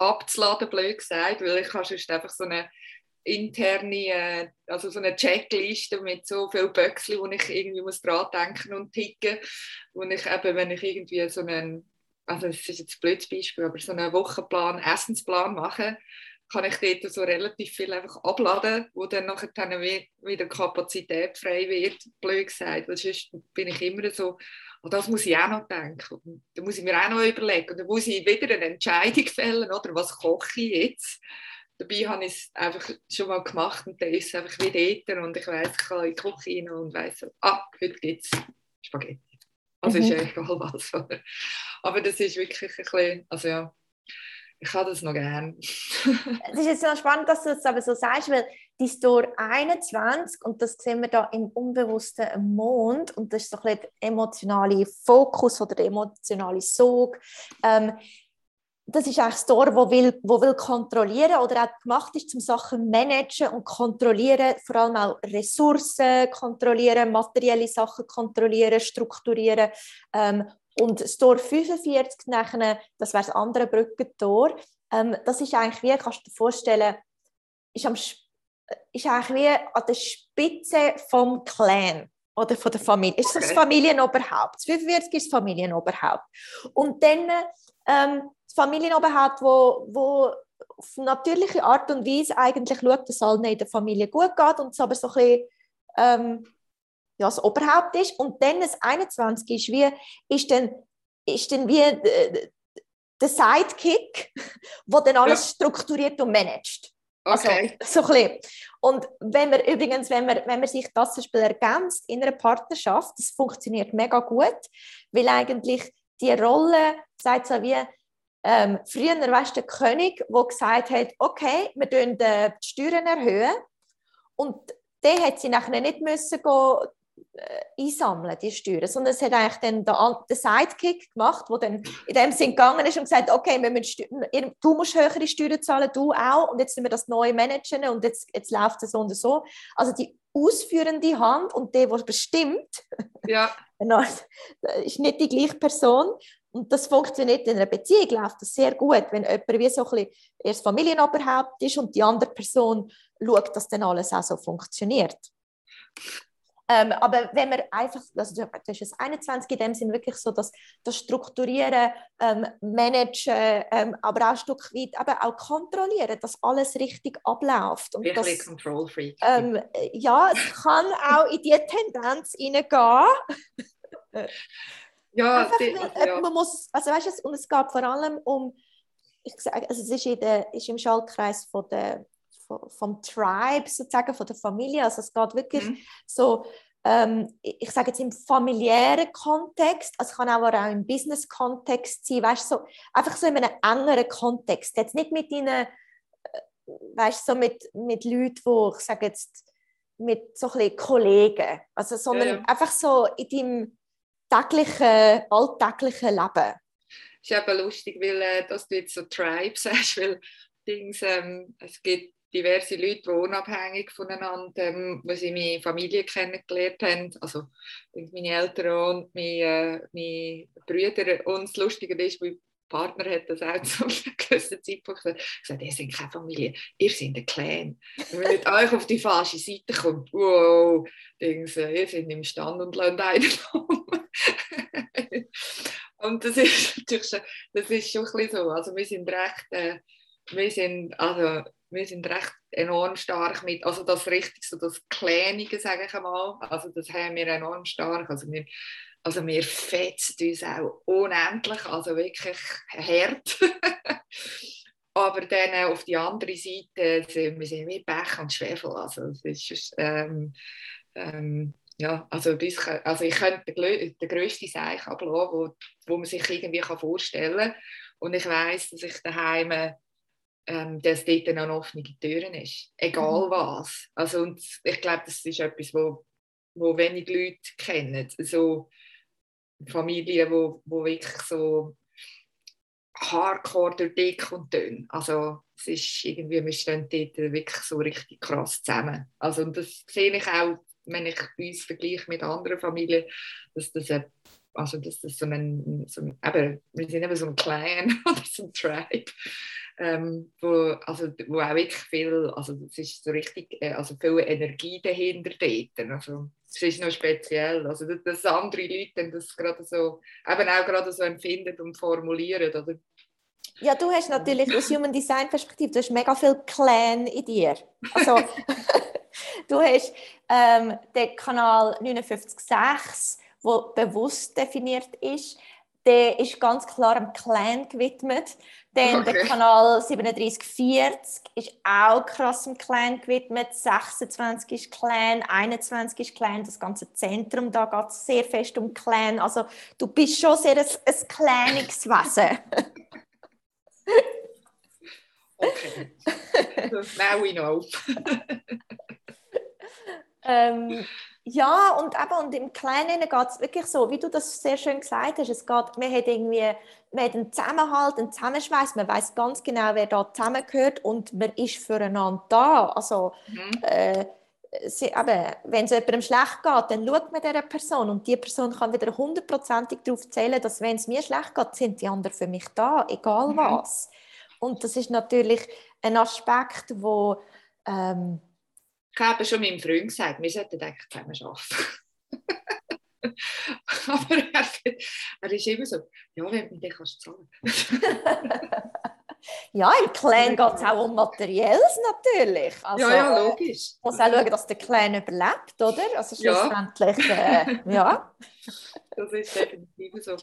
abzuladen, blöd gesagt, weil ich kann sonst einfach so eine interne, äh, also so eine Checkliste mit so vielen Böckchen, wo ich irgendwie muss dran denken und ticken, wo ich eben, wenn ich irgendwie so einen, also das ist jetzt ein blödes Beispiel, aber so einen Wochenplan, Essensplan mache, kann ich dort so relativ viel einfach abladen, wo dann nachher dann wieder Kapazität frei wird, blöd gesagt, weil sonst bin ich immer so, und das muss ich auch noch denken. Und da muss ich mir auch noch überlegen. Und dann muss ich wieder eine Entscheidung fällen, oder was koche ich jetzt? Dabei habe ich es einfach schon mal gemacht und dann ist es einfach wie dort und ich weiß, ich kann in die Küche rein und weiss, so, ah, heute gibt es Spaghetti. Also mhm. ist ja egal was. Aber das ist wirklich ein bisschen, also ja, ich habe das noch gern. es ist jetzt noch spannend, dass du das aber so sagst, weil die Store 21, und das sehen wir da im unbewussten Mond, und das ist so ein der emotionale Fokus oder der emotionale Sog. Ähm, das ist eigentlich ein Store, wo will, wo will kontrollieren oder auch gemacht ist, zum Sachen managen und kontrollieren, vor allem auch Ressourcen kontrollieren, materielle Sachen kontrollieren, strukturieren ähm, und das Tor 45 nachher, das wäre das andere Brückentor, ähm, das ist eigentlich wie, kannst du dir vorstellen, ist, am, ist eigentlich wie an der Spitze vom Clan oder von der Familie. Ist das Familienoberhaupt. Das 45 ist das Familienoberhaupt. Und dann ähm, das Familienoberhaupt, wo, wo auf natürliche Art und Weise eigentlich schaut, dass es allen in der Familie gut geht und es aber so ein bisschen ähm, ja, das Oberhaupt ist. Und dann das 21 ist, wie, ist, dann, ist dann wie äh, der Sidekick, der dann alles ja. strukturiert und managt. Also, okay. Also, so ein Und wenn man übrigens, wenn man, wenn man sich das zum Beispiel ergänzt in einer Partnerschaft, das funktioniert mega gut, weil eigentlich die Rolle, sagt so wie, ähm, früher weißt, der König, der gesagt hat, okay, wir erhöhen die Steuern erhöhen und der hat sie nachher nicht müssen gehen, äh, einsammeln, die Steuern, sondern es hat eigentlich dann der, der Sidekick gemacht, der dann in dem Sinn gegangen ist und gesagt okay, wir müssen du musst höhere Steuern zahlen, du auch, und jetzt müssen wir das neu managen und jetzt, jetzt läuft es so und so. Also die ausführende Hand und der, der bestimmt, ja. ist nicht die gleiche Person. Und das funktioniert in einer Beziehung, läuft das sehr gut, wenn jemand wie so ein bisschen erst Familienoberhaupt ist und die andere Person schaut, dass dann alles auch so funktioniert. Ähm, aber wenn man einfach, also du hast es 21 in dem Sinn wirklich so, dass das Strukturieren, ähm, Managen, ähm, aber auch ein Stück weit aber auch kontrollieren, dass alles richtig abläuft. Und wirklich das, Control Freak. Ähm, ja, es kann auch in diese Tendenz hineingehen. ja, einfach, die, also, ja. man muss, also weißt du, und es geht vor allem um, ich sage, also es ist, in der, ist im Schaltkreis von der vom Tribe sozusagen, von der Familie. Also es geht wirklich mhm. so, ähm, ich sage jetzt im familiären Kontext, also es kann aber auch im Business-Kontext sein, weißt so, einfach so in einem engeren Kontext. Jetzt nicht mit ihnen, äh, weißt so mit, mit Leuten, wo ich sage jetzt, mit so ein Kollegen, also, sondern ja, ja. einfach so in deinem täglichen, alltäglichen Leben. Ist eben lustig, weil äh, dass du jetzt so Tribe sagst, weil Dings, ähm, es gibt diverse Leute, die unabhängig voneinander, ähm, weil sie meine Familie kennengelernt haben, also meine Eltern und meine, äh, meine Brüder. Und das Lustige ist, mein Partner hat das auch zu einem gewissen Zeitpunkt gesagt, ihr seid keine Familie, ihr seid ein Clan. Wenn ihr euch auf die falsche Seite kommt, wow, Dings, äh, ihr seid im Stand und lernt einen Und das ist natürlich schon, das ist schon ein bisschen so. Also wir sind recht, äh, wir sind, also wir sind recht enorm stark mit, also das richtig so das Kleinige, sage ich einmal, also das haben wir enorm stark, also wir, also wir fetzen uns auch unendlich, also wirklich hart. Aber dann auf die andere Seite sind wir sind wie Pech und Schwefel, also es ist, ähm, ähm, ja, also, bis, also ich könnte den grössten Seich ablassen, wo, wo man sich irgendwie vorstellen kann. Und ich weiß, dass ich daheim ähm, dass dort eine offene Türen ist. Egal mhm. was. Also, und ich glaube, das ist etwas, wo, wo wenig Leute kennen. So Familien, wo, wo wirklich so hardcore durch dick und dünn. Also es ist irgendwie, wir stehen dort wirklich so richtig krass zusammen. Also und das sehe ich auch, wenn ich uns vergleiche mit anderen Familien, dass das eine also dass das so ein, so ein eben, wir sind eben so ein Clan oder so ein Tribe, ähm, wo, also, wo auch wirklich viel, also es ist so richtig, äh, also viel Energie dahinter dort. Also es ist noch speziell, also dass, andere Leute das gerade so, eben auch gerade so empfinden und formulieren, oder? Ja, du hast natürlich aus Human Design Perspektive, du hast mega viel Clan in dir. Also, du hast ähm, den Kanal 59.6, der bewusst definiert ist. Der ist ganz klar dem Clan gewidmet. Dann okay. der Kanal 3740 ist auch krass dem Clan gewidmet. 26 ist Clan, 21 ist Clan. Das ganze Zentrum, da geht es sehr fest um Clan. Also du bist schon sehr ein, ein claniges Wesen. Okay. Now we know. ähm, ja, und, eben, und im Kleinen geht es wirklich so, wie du das sehr schön gesagt hast. Es geht, man hat irgendwie man hat einen Zusammenhalt, einen Zusammenschweiß, man weiß ganz genau, wer da zusammengehört und man ist füreinander da. Also, mhm. äh, sie, eben, wenn es jemandem schlecht geht, dann schaut man dieser Person und die Person kann wieder hundertprozentig darauf zählen, dass wenn es mir schlecht geht, sind die anderen für mich da, egal mhm. was. Und das ist natürlich ein Aspekt, wo ähm, ich habe schon meinem Freund gesagt, wir sollten eigentlich zusammen arbeiten. Aber er, er, ist immer so, ja, wenn du den kannst zahlen. ja, im Clan geht es auch um Materielles natürlich. Also, ja, ja, logisch. Man muss auch schauen, dass der Clan überlebt, oder? Also schlussendlich, ja. Äh, ja. Das ist definitiv so.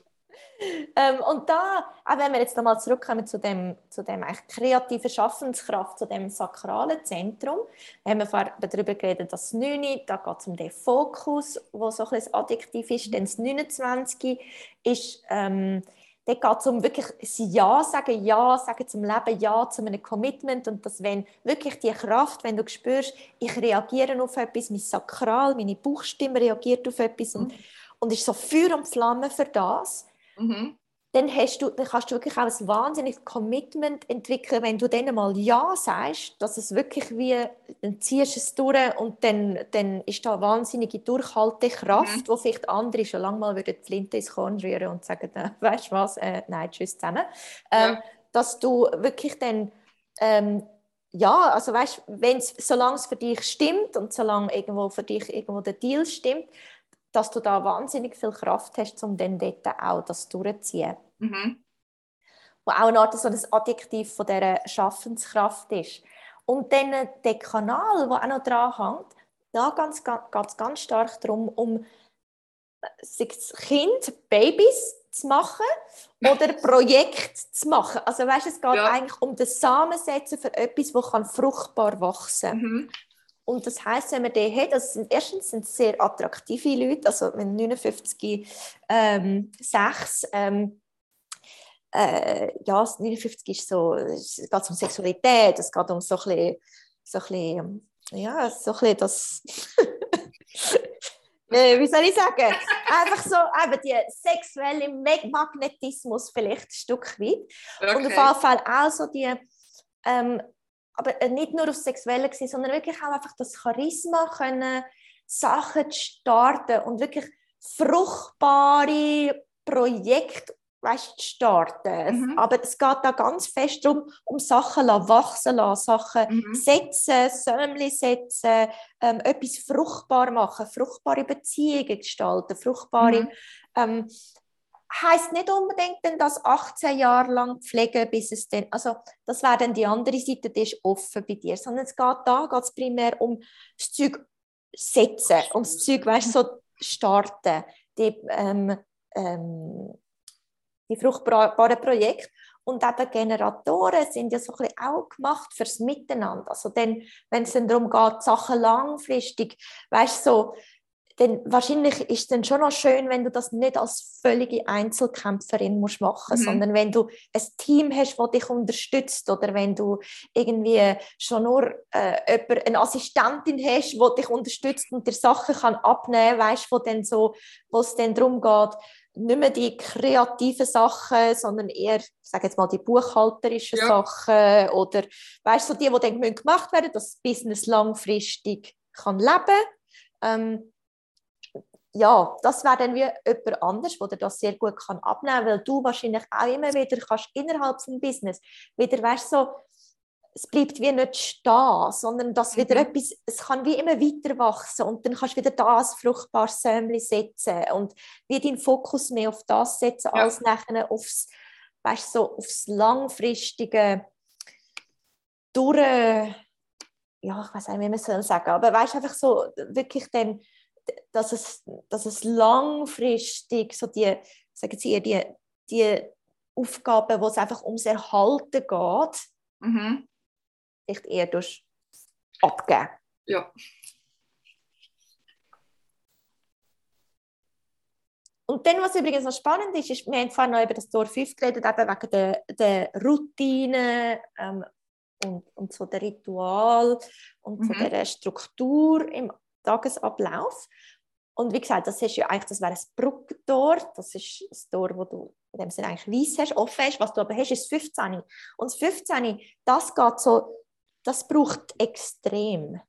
Ähm, und da, auch wenn wir jetzt nochmal zurückkommen zu dem, zu dem kreativen Schaffenskraft, zu dem sakralen Zentrum, haben wir vorher darüber geredet, dass das 9, da geht es um den Fokus, wo so ein bisschen Adjektiv ist, dann das 29 ist, ähm, da geht es um wirklich Ja sagen, Ja sagen zum Leben, Ja zu einem Commitment. Und dass wenn wirklich die Kraft, wenn du spürst, ich reagiere auf etwas, mein Sakral, meine Bauchstimme reagiert auf etwas. Und, mhm. und ist so Feuer und Flamme für das, Mhm. Dann, hast du, dann kannst du wirklich auch ein wahnsinniges Commitment entwickeln, wenn du dann mal Ja sagst, dass es wirklich wie, dann ziehst du es durch und dann, dann ist da eine wahnsinnige Durchhaltekraft, mhm. wo vielleicht andere schon lange mal würden die Flinte ins Korn rühren und sagen, äh, weißt du was, äh, nein, tschüss zusammen. Ähm, ja. Dass du wirklich dann ähm, ja, also weißt, wenn's, solange es für dich stimmt und solange irgendwo für dich irgendwo der Deal stimmt, dass du da wahnsinnig viel Kraft hast, um dann dort auch das durchzuziehen. Mhm. Wo auch eine Art so ein Adjektiv von dieser Schaffenskraft ist. Und dann der Kanal, der auch noch dran hängt, da geht es ganz stark darum, um äh, Kind, Babys zu machen oder Projekt zu machen. Also weißt, es geht ja. eigentlich um das Samensetzen für etwas, das fruchtbar wachsen kann. Mhm. Und das heißt, wenn man den hat, also sind, erstens sind es sehr attraktive Leute, also wenn 59 ähm, 6, ähm, äh, ja, 59 ist so, es geht um Sexualität, es geht um so ein bisschen, so ein bisschen ja, so ein bisschen das, äh, wie soll ich sagen, einfach so eben die sexuelle Magnetismus vielleicht ein Stück weit. Okay. Und auf jeden Fall auch so die, ähm, aber äh, nicht nur auf Sexuelle gewesen, sondern wirklich auch einfach das Charisma können, Sachen zu starten und wirklich fruchtbare Projekte weißt, zu starten. Mhm. Aber es geht da ganz fest darum, um Sachen wachsen lassen, Sachen mhm. setzen, Sämli setzen, ähm, etwas fruchtbar machen, fruchtbare Beziehungen gestalten, fruchtbare mhm. ähm, heißt nicht unbedingt dann das 18 Jahre lang pflegen, bis es dann, also das wäre dann die andere Seite, die ist offen bei dir, sondern es geht da geht es primär um das Zeug setzen, um das Zeug, weißt so starten, die, ähm, ähm, die fruchtbaren Projekte. Und eben Generatoren sind ja so ein bisschen auch gemacht fürs Miteinander. Also wenn es darum geht, Sachen langfristig, weißt so dann wahrscheinlich ist es dann schon noch schön, wenn du das nicht als völlige Einzelkämpferin musst machen, mhm. sondern wenn du ein Team hast, das dich unterstützt oder wenn du irgendwie schon nur äh, jemand, eine Assistentin hast, die dich unterstützt und dir Sachen kann abnehmen, weißt, wo dann so, wo es dann darum geht, nicht mehr die kreativen Sachen, sondern eher, sage jetzt mal, die buchhalterischen ja. Sachen oder weißt du, so die, die dann gemacht werden, dass das Business langfristig kann leben ähm, ja, das wäre dann wie jemand anders, der das sehr gut kann abnehmen kann, weil du wahrscheinlich auch immer wieder kannst innerhalb des Business wieder, weißt so, es bleibt wie nicht stehen, sondern dass wieder mhm. etwas, es kann wie immer weiter wachsen und dann kannst du wieder das fruchtbares Sämli setzen und wie deinen Fokus mehr auf das setzen, ja. als nachher aufs, weißt, so aufs langfristige durch, ja, ich weiß nicht, wie man es sagen soll, aber weißt einfach so wirklich dann, dass es, dass es langfristig so die, sagen Sie, die, die Aufgaben, wo es einfach ums Erhalten geht, mhm vielleicht eher durch abgeben. Ja. Und dann, was übrigens noch spannend ist, ist, wir haben vorhin noch über das Tor 5 geredet, eben wegen der, der Routine ähm, und, und so der Ritual und mhm. so der Struktur im Tagesablauf. Und wie gesagt, das ja eigentlich, das wäre ein Brückentor, das ist das Tor, wo du in dem Sinne eigentlich weiss hast, offen hast, was du aber hast, ist 15. Und das 15, das geht so das braucht extrem.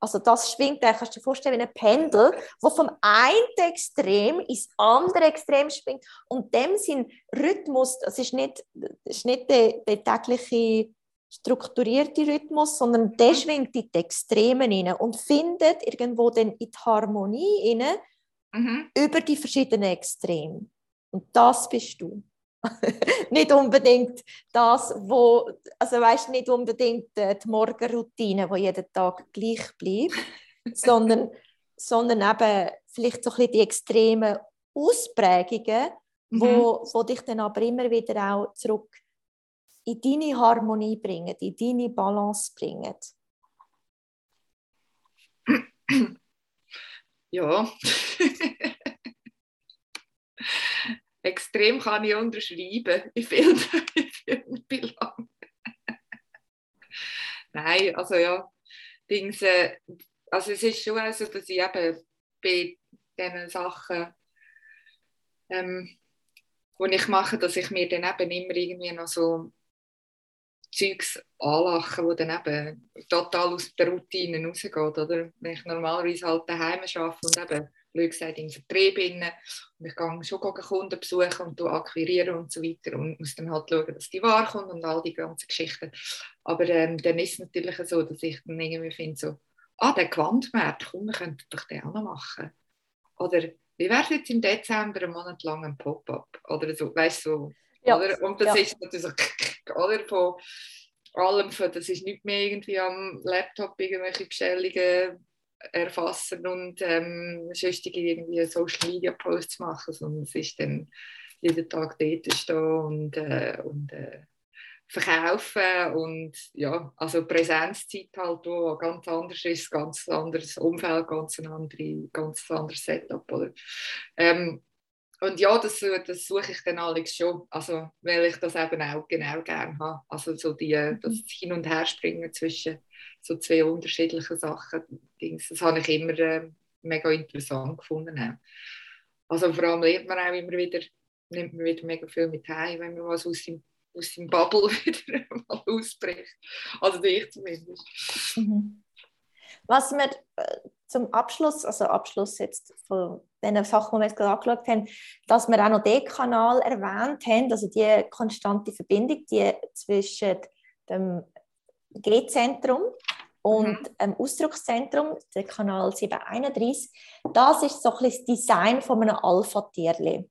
Also das schwingt, kannst du dir vorstellen, wie ein Pendel, wo vom einen Extrem ins andere Extrem schwingt und dem sein Rhythmus, das ist nicht, das ist nicht der, der tägliche strukturierte Rhythmus, sondern der schwingt in die Extremen rein und findet irgendwo dann in die Harmonie rein mhm. über die verschiedenen Extreme. Und das bist du. nicht unbedingt das, wo, also weißt nicht unbedingt äh, die Morgenroutine, die jeden Tag gleich bleibt, sondern, sondern eben vielleicht so ein bisschen die extremen Ausprägungen, mhm. wo, wo dich dann aber immer wieder auch zurück in deine Harmonie bringen, in deine Balance bringen. Ja. extrem kann ich unterschreiben in vielen, in vielen Belangen. Nein, also ja, Dings, äh, also es ist schon so, dass ich eben bei diesen Sachen, ähm, die ich mache, dass ich mir dann eben immer irgendwie noch so Zeugs anlachen, die dann eben total aus der Routine rausgeht. Oder? Wenn ich normalerweise halt daheim arbeite und eben blöd gesagt, in Vertrieb bin. Und ich gehe schon Kunden besuchen und akquirieren und so weiter und muss dann halt schauen, dass die Ware kommt und all die ganzen Geschichten. Aber ähm, dann ist es natürlich so, dass ich dann irgendwie finde, so, ah, der Gewandmarkt, komm, wir könnten doch den auch noch machen. Oder wie wäre es jetzt im Dezember einen Monat lang ein Pop-up? Oder so, weißt du, so, ja. oder? Und das ja. ist natürlich so, oder, von allem, von, das ist nicht mehr irgendwie am Laptop irgendwelche Bestellungen erfassen und ähm, sonstige irgendwie Social Media Posts machen, sondern es ist dann jeden Tag dort stehen und, äh, und äh, verkaufen und ja, also Präsenzzeit halt, wo ganz anders ist, ganz anderes Umfeld, ganz ein andere, ganz anderes Setup, oder? Ähm, und ja, das, das suche ich dann alles schon, also weil ich das eben auch genau gerne habe, also so die, mhm. das Hin- und Herspringen zwischen so zwei unterschiedlichen Sachen, das habe ich immer äh, mega interessant gefunden. Also vor allem lernt man auch immer wieder, nimmt man wieder mega viel mit heim, wenn man was aus dem, aus dem Bubble wieder mal ausbricht. Also ich zumindest. Mhm. Was wir äh, zum Abschluss, also Abschluss jetzt von den Sachen, die wir jetzt gerade angeschaut haben, dass wir auch noch den Kanal erwähnt haben, also die konstante Verbindung die zwischen dem G-Zentrum und mhm. ähm, Ausdruckszentrum, der Kanal 731, das ist so ein bisschen das Design von einem Alpha-Tierli.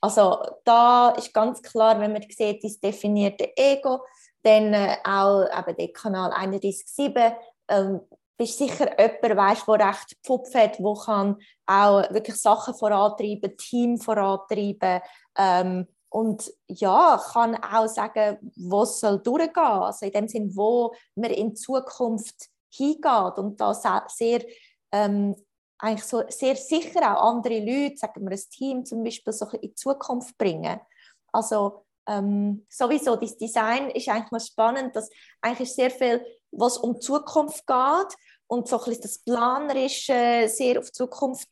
Also da ist ganz klar, wenn man sieht, das definierte Ego, dann äh, auch eben der Kanal 31.7, ähm, bist sicher jemand, weißt, der recht Pfupf hat, der kann auch wirklich Sachen vorantreiben, Team vorantreiben ähm, und ja, kann auch sagen, wo es soll durchgehen also in dem Sinn, wo man in Zukunft hingeht und da sehr ähm, eigentlich so sehr sicher auch andere Leute, sagen wir ein Team zum Beispiel, so in die Zukunft bringen. Also ähm, sowieso, das Design ist eigentlich mal spannend, dass eigentlich sehr viel, was um die Zukunft geht und so ein das Planerische sehr auf die Zukunft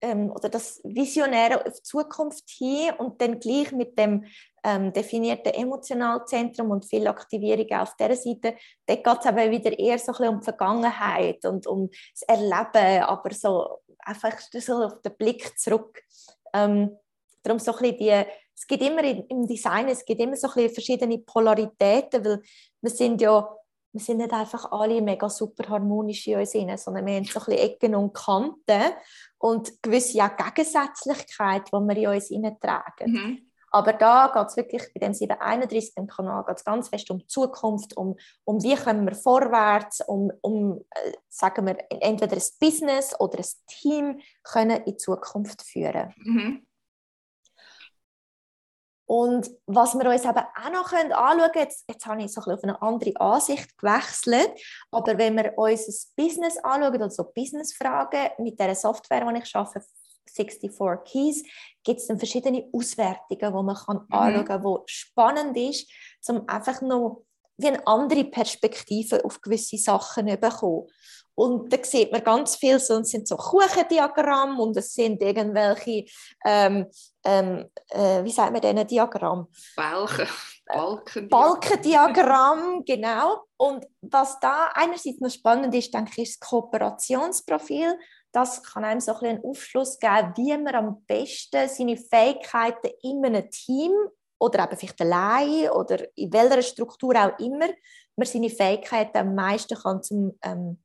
ähm, oder das Visionäre auf die Zukunft hin und dann gleich mit dem ähm, definierten Emotionalzentrum und viel Aktivierung auf der Seite, dort geht es aber wieder eher so ein um die Vergangenheit und um das Erleben, aber so einfach so auf den Blick zurück. Ähm, darum so ein die, es gibt immer im Design, es gibt immer so ein verschiedene Polaritäten, weil wir sind ja wir sind nicht einfach alle mega super harmonisch in uns drin, sondern wir haben so ein bisschen Ecken und Kanten und gewisse auch Gegensätzlichkeit, die wir in uns tragen. Mhm. Aber da geht es wirklich bei dem 731. Kanal geht's ganz fest um die Zukunft, um, um wie können wir vorwärts, um, um äh, sagen wir, entweder ein Business oder ein Team können in Zukunft führen. Mhm. Und was wir uns eben auch noch anschauen können, jetzt, jetzt habe ich so ein auf eine andere Ansicht gewechselt, aber wenn wir uns ein Business anschauen, also Businessfragen mit der Software, die ich arbeite, 64 Keys, gibt es dann verschiedene Auswertungen, die man kann mhm. anschauen kann, wo spannend ist, um einfach noch wie eine andere Perspektive auf gewisse Sachen bekommen. Und da sieht man ganz viel, so, es sind so Kuchendiagramme und es sind irgendwelche, ähm, ähm, äh, wie sagt man denn, Diagramm? Balken. Balkendiagramm. Balkendiagramm, genau. Und was da einerseits noch spannend ist, denke ich, ist das Kooperationsprofil. Das kann einem so ein einen Aufschluss geben, wie man am besten seine Fähigkeiten in einem Team oder eben vielleicht allein oder in welcher Struktur auch immer, man seine Fähigkeiten am meisten kann zum ähm,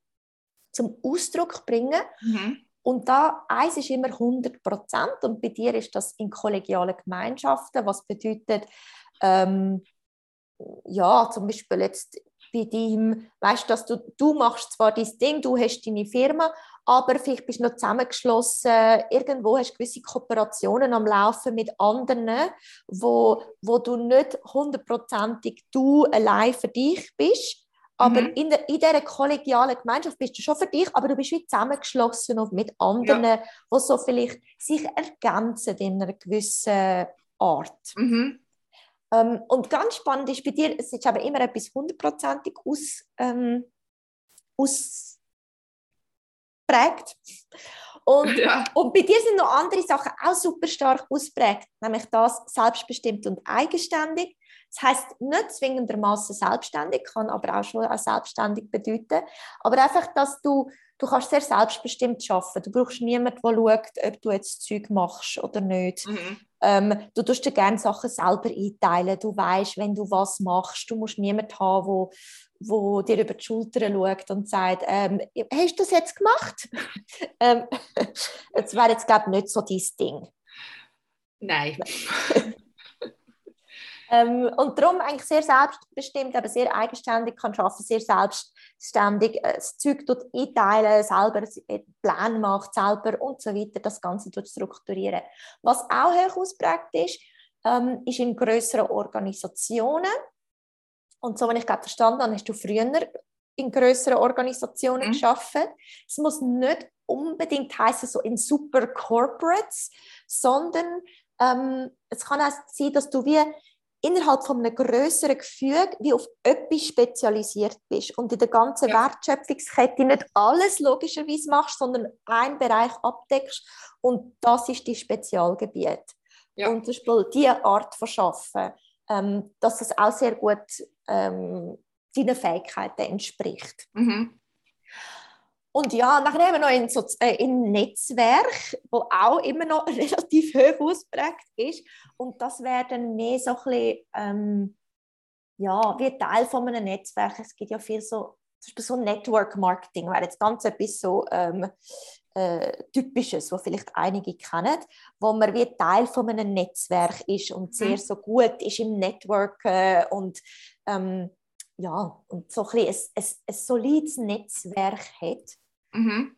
zum Ausdruck bringen. Mhm. Und da, eins ist immer 100 Prozent und bei dir ist das in kollegialen Gemeinschaften, was bedeutet, ähm, ja, zum Beispiel jetzt bei dem, weißt dass du, du machst zwar dein Ding, du hast deine Firma, aber vielleicht bist du noch zusammengeschlossen, irgendwo hast du gewisse Kooperationen am Laufen mit anderen, wo, wo du nicht hundertprozentig du allein für dich bist, aber mhm. in, der, in dieser kollegialen Gemeinschaft bist du schon für dich, aber du bist wie zusammengeschlossen mit anderen, ja. die so vielleicht sich ergänzen in einer gewissen Art. Mhm. Ähm, und ganz spannend ist bei dir, es ist aber immer etwas hundertprozentig aus, ähm, ausprägt. Und, ja. und bei dir sind noch andere Sachen auch super stark ausprägt, nämlich das selbstbestimmt und eigenständig. Das heißt nicht zwingendermaßen selbstständig, kann aber auch schon als selbstständig bedeuten. Aber einfach, dass du, du kannst sehr selbstbestimmt arbeiten. Du brauchst niemanden, der schaut, ob du jetzt Zeug machst oder nicht. Mhm. Ähm, du tust dir gerne Sachen selber einteilen. Du weißt, wenn du was machst. Du musst niemanden haben, wo, wo dir über die Schulter schaut und sagt, ähm, hast du das jetzt gemacht? ähm, das wäre jetzt, glaube ich, nicht so dein Ding. Nein. Ähm, und darum eigentlich sehr selbstbestimmt, aber sehr eigenständig kann arbeiten, sehr selbstständig äh, das Zeug dort einteilen, selber Pläne macht, selber und so weiter, das Ganze dort strukturieren. Was auch hoch ausprägt ist, ähm, ist in größeren Organisationen. Und so, wenn ich gerade verstanden habe, hast du früher in größeren Organisationen mhm. geschaffen. Es muss nicht unbedingt heißen so in super Corporates, sondern ähm, es kann auch sein, dass du wie innerhalb von einem größeren Gefüge wie auf etwas spezialisiert bist und in der ganzen ja. Wertschöpfungskette nicht alles logischerweise machst, sondern einen Bereich abdeckst und das ist die Spezialgebiet. Ja. Und zum Beispiel diese Art von Arbeiten, ähm, dass das auch sehr gut ähm, deinen Fähigkeiten entspricht. Mhm. Und ja, nachher haben wir noch in, so, äh, in Netzwerk, wo auch immer noch relativ hoch ausprägt ist. Und das wäre dann mehr so ein bisschen, ähm, ja, wie Teil von einem Netzwerk. Es gibt ja viel so, zum Beispiel so Network Marketing, wäre jetzt ganz etwas so ähm, äh, Typisches, was vielleicht einige kennen, wo man wie Teil von einem Netzwerk ist und sehr mhm. so gut ist im Networken und ähm, ja, und so ein, bisschen ein, ein, ein solides Netzwerk hat. Mhm.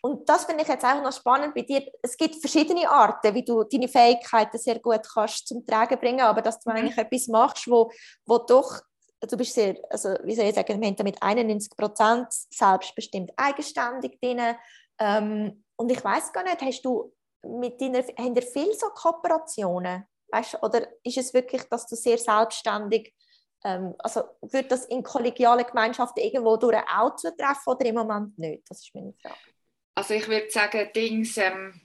Und das finde ich jetzt auch noch spannend bei dir. Es gibt verschiedene Arten, wie du deine Fähigkeiten sehr gut kannst zum Tragen bringen, aber dass du mhm. eigentlich etwas machst, wo, wo doch, du bist sehr, also wie soll ich sagen, wir haben damit 91 Prozent selbstbestimmt eigenständig drin. Ähm, und ich weiß gar nicht, hast du mit deiner, haben dir viele so Kooperationen? Weißt, oder ist es wirklich, dass du sehr selbstständig ähm, also wird das in kollegialen Gemeinschaften irgendwo durch auch zutreffen oder im Moment nicht? Das ist meine Frage. also ich würde sagen, Dings ähm,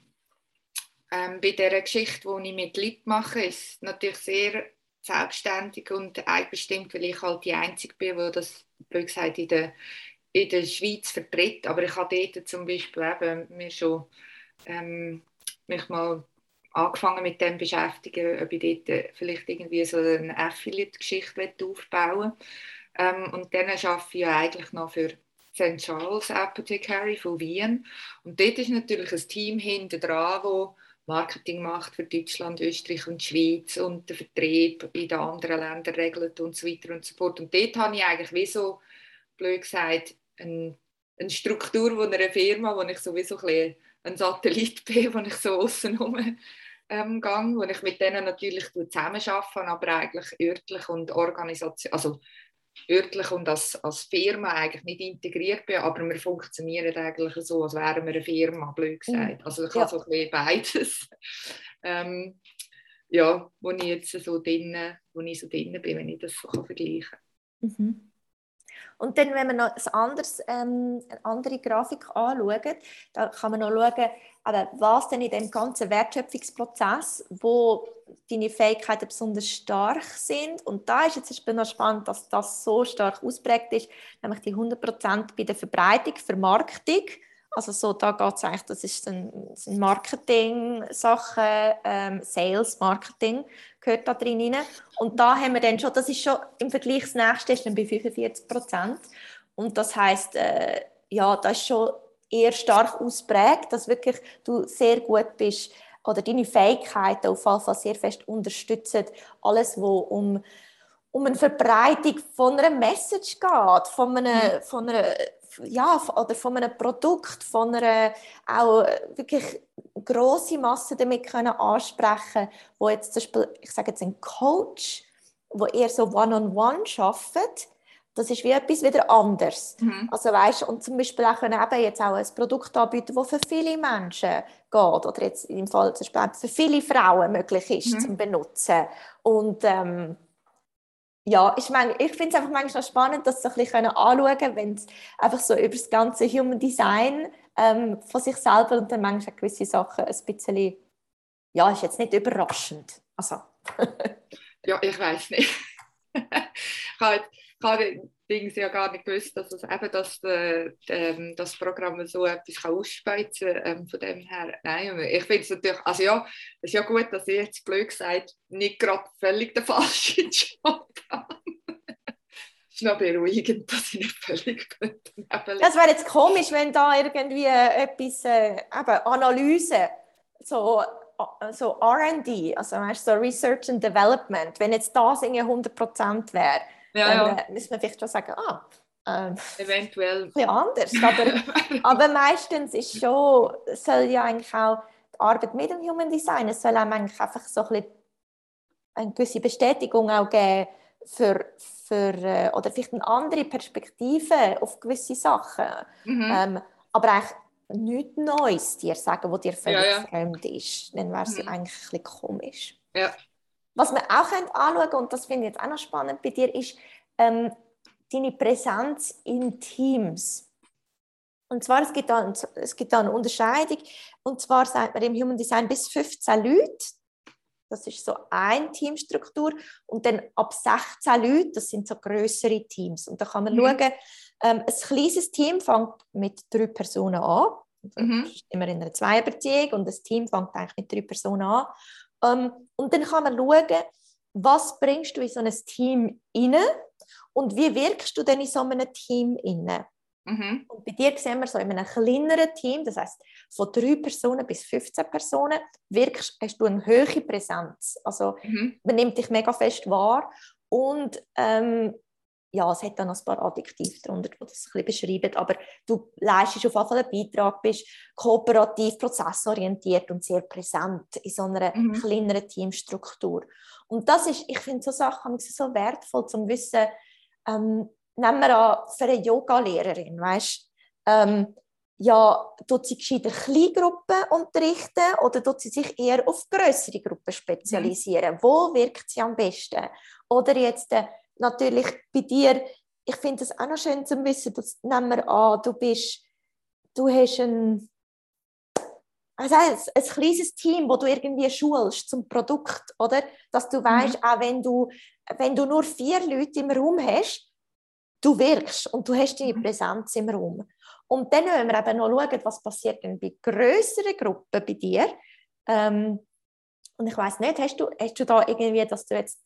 ähm, bei dieser Geschichte, die ich mit Leuten mache, ist natürlich sehr selbstständig und eigenbestimmt, weil ich halt die Einzige bin, die das, blöd gesagt, in der, in der Schweiz vertritt. Aber ich habe dort zum Beispiel eben mir schon ähm, mich mal angefangen mit dem beschäftigen, ob ich dort vielleicht irgendwie so eine Affiliate-Geschichte aufbauen ähm, Und dann arbeite ich eigentlich noch für St. Charles Apothecary von Wien. Und dort ist natürlich ein Team hinter dran, das Marketing macht für Deutschland, Österreich und Schweiz und den Vertrieb in den anderen Ländern regelt und so weiter und so fort. Und dort habe ich eigentlich wie so, blöd gesagt, eine, eine Struktur von einer Firma, wo ich sowieso ein, ein Satellit bin, wo ich so außen ähm, gehe, wo ich mit denen natürlich zusammenarbeite, aber eigentlich örtlich und Organisation, also örtlich und als, als Firma eigentlich nicht integriert bin, aber wir funktionieren eigentlich so, als wären wir eine Firma, blöd mhm. gesagt. Also ich ja. habe so ein bisschen beides. ähm, ja, wo ich jetzt so drin, wo ich so drin bin, wenn ich das so vergleichen kann. Mhm. Und dann, wenn man noch ein anderes, ähm, eine andere Grafik anschaut, da kann man noch schauen, aber was denn in dem ganzen Wertschöpfungsprozess, wo deine Fähigkeiten besonders stark sind. Und da ist jetzt noch spannend, dass das so stark ausprägt ist, nämlich die 100% bei der Verbreitung, Vermarktung. Also so, da geht es eigentlich, das ist ein, ein Marketing-Sache, ähm, Sales, Marketing gehört da drin rein. Und da haben wir dann schon, das ist schon im Vergleich das nächste, ist dann bei 45 Und das heißt, äh, ja, das ist schon eher stark ausprägt, dass wirklich du sehr gut bist oder deine Fähigkeiten auf jeden Fall sehr fest unterstützen. Alles, wo um, um eine Verbreitung von einer Message geht, von einer, mhm. von einer ja, oder von einem Produkt, von einer auch wirklich große Masse damit können ansprechen, wo jetzt zum Beispiel, ich sage jetzt ein Coach, wo eher so One-on-One -on -one arbeitet, das ist wie etwas wieder anders. Mhm. Also weißt, und zum Beispiel auch können eben jetzt auch ein Produkt anbieten, das für viele Menschen geht oder jetzt im Fall zum Beispiel für viele Frauen möglich ist mhm. zum benutzen. Und ähm, ja, ich, meine, ich finde es einfach manchmal spannend, das so ein bisschen anschauen können, wenn es einfach so über das ganze Human Design ähm, von sich selber und dann manchmal gewisse Sachen ein bisschen, ja, ist jetzt nicht überraschend. Also. ja, ich weiß nicht. ich habe Dings ja gar nicht gewusst, dass es eben das, äh, das Programm so etwas kann ausspeizen kann. Ähm, von dem her, nein, ich finde es natürlich, also ja, es ist ja gut, dass ich jetzt blöd gesagt nicht gerade völlig den falschen Job. Es ist noch beruhigend, dass ich nicht völlig daneben Das wäre jetzt komisch, wenn da irgendwie etwas, äh, eben Analyse, so äh, so R&D, also weißt, so Research and Development, wenn jetzt das irgendwie 100% wäre, ja, dann ja. Äh, müssen wir vielleicht schon sagen, ah, ähm, eventuell ein anders. Aber, aber meistens ist schon, soll ja eigentlich auch die Arbeit mit dem Human Design, es soll einem eigentlich einfach so ein bisschen eine gewisse Bestätigung auch geben für, für äh, oder vielleicht eine andere Perspektive auf gewisse Sachen. Mhm. Ähm, aber eigentlich nichts Neues dir sagen, was dir völlig ja, ja. fremd ist. Dann wäre es mhm. eigentlich ein bisschen komisch. Ja. Was wir auch anschauen können, und das finde ich jetzt auch noch spannend bei dir, ist ähm, deine Präsenz in Teams. Und zwar, es gibt, da, es gibt da eine Unterscheidung, und zwar sagt man im Human Design bis 15 Leute, das ist so eine Teamstruktur, und dann ab 16 Leute, das sind so größere Teams. Und da kann man mhm. schauen, ähm, ein kleines Team fängt mit drei Personen an, mhm. immer in einer Zweierbeziehung, und das Team fängt eigentlich mit drei Personen an. Ähm, und dann kann man schauen, was bringst du in so ein Team rein und wie wirkst du denn in so einem Team rein? Mhm. Und bei dir sehen wir so in einem kleineren Team, das heißt von drei Personen bis 15 Personen, wirkst, hast du eine hohe Präsenz. Also mhm. man nimmt dich mega fest wahr und ähm, ja, es hat dann noch ein paar Adjektive darunter, die das ein bisschen beschreiben, aber du leistest auf jeden Fall einen Beitrag, bist kooperativ, prozessorientiert und sehr präsent in so einer mhm. kleineren Teamstruktur. Und das ist, ich finde so Sachen so wertvoll, zum Wissen, ähm, nehmen wir an, für eine Yoga-Lehrerin, weißt ähm, ja, tut sie gescheiter Kleingruppen unterrichten oder tut sie sich eher auf größere Gruppen spezialisieren? Mhm. Wo wirkt sie am besten? Oder jetzt äh, natürlich bei dir, ich finde es auch noch schön zu wissen, dass, nehmen wir an, du bist, du hast einen, also ein, ein kleines Team, wo du irgendwie schulst zum Produkt, oder? Dass du weißt, mhm. auch wenn du, wenn du nur vier Leute im Raum hast, du wirkst und du hast deine mhm. Präsenz im Raum. Und dann müssen wir eben noch schauen, was passiert denn bei größeren Gruppen bei dir. Ähm, und ich weiß nicht, hast du, hast du da irgendwie, dass du jetzt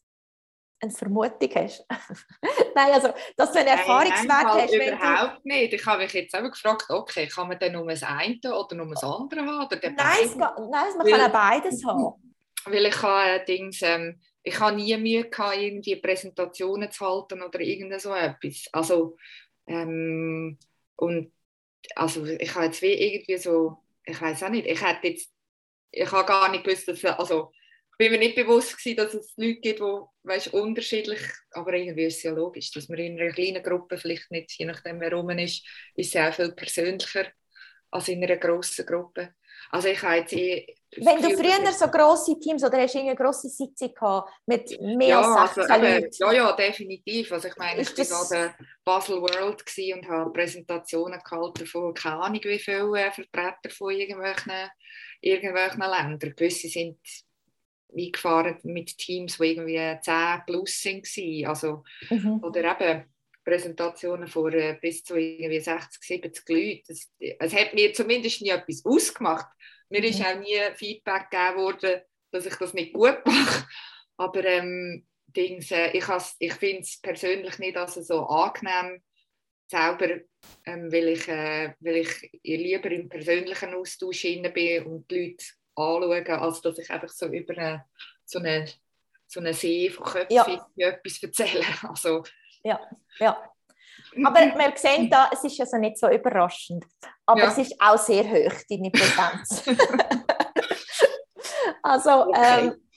eine Vermutung hast? Nein, also, dass du einen Erfahrungswert nein, hast. Überhaupt du... nicht. Ich habe mich jetzt einfach gefragt, okay, kann man dann nur das eine oder nur das andere haben? Oder nein, es, nein, man weil, kann auch beides haben. Weil ich habe Dings, ähm, ich habe nie Mühe gehabt, irgendwie Präsentationen zu halten oder irgend so etwas. Also, ähm, und also ich habe jetzt wie irgendwie so, ich weiß auch nicht, ich hätte jetzt, ich habe gar nicht gewusst, dass, also bin mir nicht bewusst gewesen, dass es Leute gibt, die weißt, unterschiedlich, aber irgendwie ist es ja logisch, dass man in einer kleinen Gruppe vielleicht nicht, je nachdem wer rum ist, ist es auch viel persönlicher als in einer grossen Gruppe. Also ich habe jetzt eh Wenn du früher so grosse Teams oder hast du eine grosse Sitzung gehabt mit mehr ja, als 16 also, Leuten? Ja, ja, definitiv. Also ich meine, ist ich war an der Basel World und habe Präsentationen gehalten von keine Ahnung wie vielen äh, Vertretern von irgendwelchen, irgendwelchen Ländern. Gewisse sind eingefahren mit Teams, die irgendwie 10 plus waren. Also, mhm. Oder eben Präsentationen vor äh, bis zu irgendwie 60, 70 Leuten. Es hat mir zumindest nie etwas ausgemacht. Mir mhm. ist auch nie Feedback gegeben worden, dass ich das nicht gut mache. Aber ähm, Dings, äh, ich, ich finde es persönlich nicht also so angenehm, selber, ähm, weil, ich, äh, weil ich lieber im persönlichen Austausch bin und die Leute anschauen, als dass ich einfach so über eine, so eine, so eine See von Köpfen ja. etwas erzähle. Also, ja, ja. Aber wir sehen da, es ist also nicht so überraschend. Aber ja. es ist auch sehr hoch, deine Präsenz. also, okay. ähm,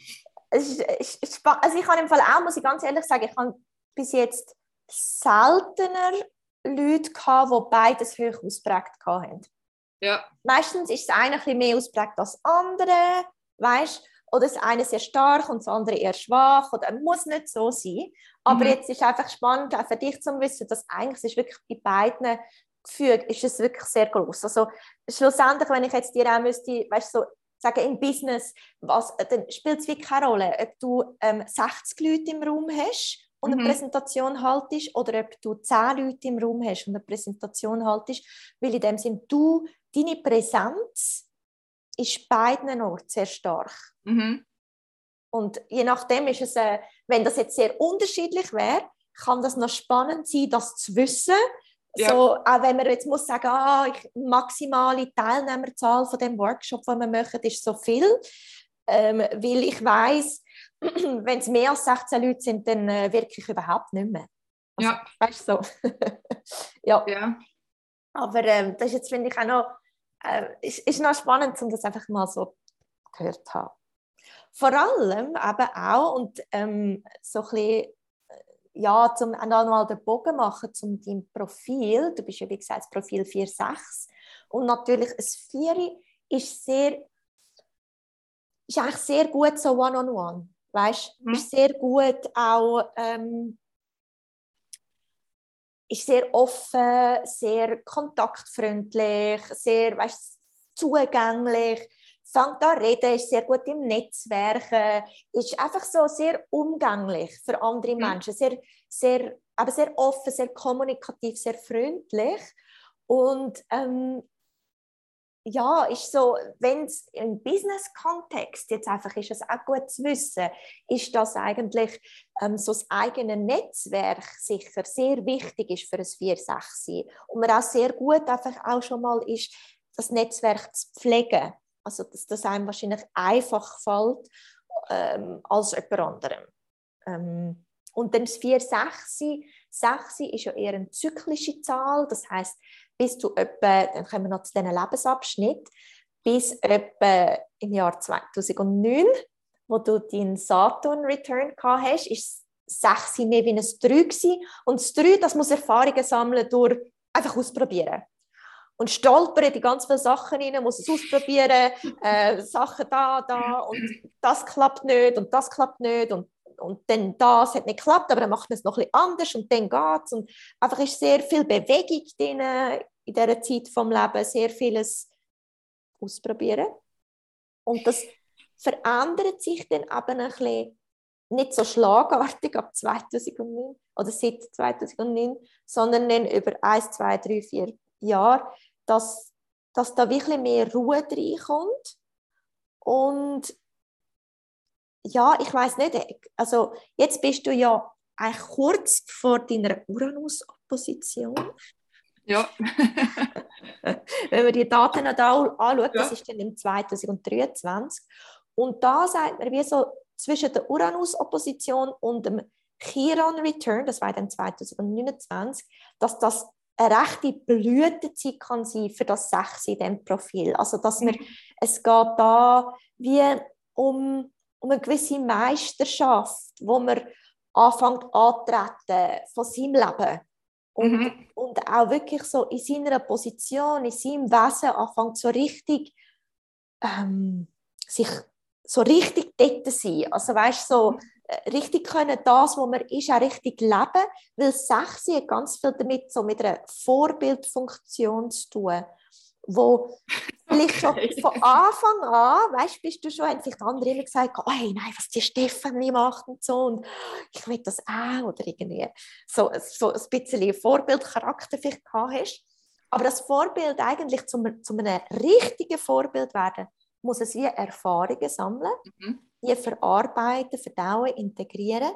es ist, es ist also ich habe im Fall auch, muss ich ganz ehrlich sagen, ich habe bis jetzt seltener Leute gehabt, die beides hoch ausprägt haben. Ja. Meistens ist das eine ein bisschen mehr ausprägt als das andere, weißt oder das eine sehr stark und das andere eher schwach oder muss nicht so sein. Aber mhm. jetzt ist einfach spannend, auch für dich zu wissen, dass eigentlich ist wirklich bei beiden gefühlt ist es wirklich sehr groß. Also schlussendlich, wenn ich jetzt dir auch müsste, weißt so sagen im Business, was, dann spielt es wirklich keine Rolle, ob du ähm, 60 Leute im Raum hast und eine mhm. Präsentation haltest oder ob du 10 Leute im Raum hast und eine Präsentation haltest, weil in dem Sinn du, deine Präsenz ist beiden Orten sehr stark. Mhm. Und je nachdem ist es, äh, wenn das jetzt sehr unterschiedlich wäre, kann das noch spannend sein, das zu wissen. Ja. So, auch wenn man jetzt muss sagen, ah, ich, maximale Teilnehmerzahl von dem Workshop, den wir machen, ist so viel, ähm, weil ich weiß, wenn es mehr als 16 Leute sind, dann äh, wirke ich überhaupt nicht mehr. Also, ja. Weißt du, so. ja. ja. Aber ähm, das ist jetzt, finde ich, auch noch äh, ist, ist noch spannend, um das einfach mal so gehört zu haben. Vor allem eben auch, und ähm, so ein bisschen, äh, ja, zum auch nochmal den Bogen machen zum deinem Profil. Du bist ja, wie gesagt, das Profil 4.6. Und natürlich, ein 4 ist sehr, ist eigentlich sehr gut so one-on-one. -on -one, weißt mhm. Ist sehr gut auch, ähm, ist sehr offen, sehr kontaktfreundlich, sehr weißt, zugänglich, fängt an reden, ist sehr gut im Netzwerken, ist einfach so sehr umgänglich für andere mhm. Menschen, sehr, sehr, aber sehr offen, sehr kommunikativ, sehr freundlich. Und ähm, ja, ist so, wenn es im Business-Kontext jetzt einfach ist, es auch gut zu wissen, ist das eigentlich ähm, so das eigene Netzwerk sicher sehr wichtig ist für ein 4-6 und man auch sehr gut einfach auch schon mal ist, das Netzwerk zu pflegen. Also, dass das einem wahrscheinlich einfach fällt ähm, als jemand anderem. Ähm, und dann das 4-6, 6 ist ja eher eine zyklische Zahl, das heißt bis du etwa, dann kommen wir noch zu diesen Lebensabschnitt, bis etwa im Jahr 2009, wo du deinen Saturn-Return gehabt hast, ist 6 mehr wie ein 3 gewesen. Und das 3, das muss Erfahrungen sammeln durch einfach ausprobieren. Und stolpern die ganz viele Sachen rein, muss es ausprobieren, äh, Sachen da, da und das klappt nicht und das klappt nicht und und dann das hat nicht geklappt, aber dann macht man es noch ein bisschen anders und dann geht es. Und einfach ist sehr viel Bewegung drin in dieser Zeit vom Leben, sehr vieles ausprobieren. Und das verändert sich dann eben ein bisschen nicht so schlagartig ab 2009 oder seit 2009, sondern dann über 1, 2, 3, 4 Jahre, dass, dass da wirklich mehr Ruhe reinkommt. Und ja, ich weiß nicht, also jetzt bist du ja eigentlich kurz vor deiner Uranus-Opposition. Ja. Wenn man die Daten noch da anschaut, ja. das ist dann im 2023. Und da sagt man, wie so zwischen der Uranus-Opposition und dem Chiron-Return, das war dann 2029, dass das eine rechte Blütezeit kann sein für das Sechs in diesem Profil. Also, dass man, mhm. es geht da wie um, um eine gewisse Meisterschaft, wo man anfängt antreten von seinem Leben. Und, mhm. und auch wirklich so in seiner Position, in seinem Wesen anfängt so richtig ähm, sich so richtig dort sein. Also weißt so äh, richtig können das, wo man ist, auch richtig leben, weil Sechse hat ganz viel damit so mit einer Vorbildfunktion zu tun, wo vielleicht okay. schon von Anfang an, weißt, bist du schon, haben vielleicht andere immer gesagt, oh, hey, nein, was die Stefanie macht und so und ich will das auch oder irgendwie so, so ein bisschen Vorbildcharakter vielleicht gehabt hast. Aber das Vorbild eigentlich zu einem richtigen Vorbild werden, muss es wie Erfahrungen sammeln, mhm. die verarbeiten, verdauen, integrieren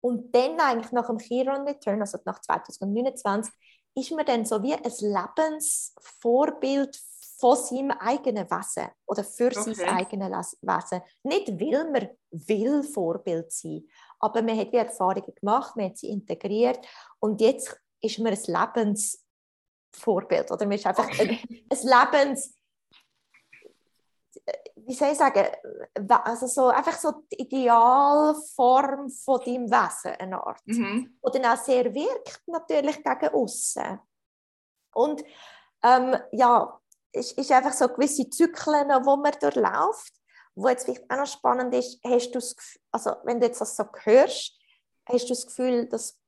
und dann eigentlich nach dem Chiron Return, also nach 2029, ist man dann so wie ein Lebensvorbild von seinem eigenen Wesen oder für okay. sein eigenes Wesen. Nicht, weil man will Vorbild sein, aber man hat wie Erfahrungen gemacht, man hat sie integriert und jetzt ist man ein Lebensvorbild oder man ist einfach okay. ein, ein Lebens wie soll ich sagen, also so, einfach so die Idealform von deinem Wesen, eine Art. Mhm. Und dann auch sehr wirkt natürlich gegen außen. Und ähm, ja, es ist einfach so gewisse Zyklen, wo man durchläuft. Wo jetzt vielleicht auch noch spannend ist, hast du das Gefühl, also wenn du jetzt das so hörst, hast du das Gefühl, dass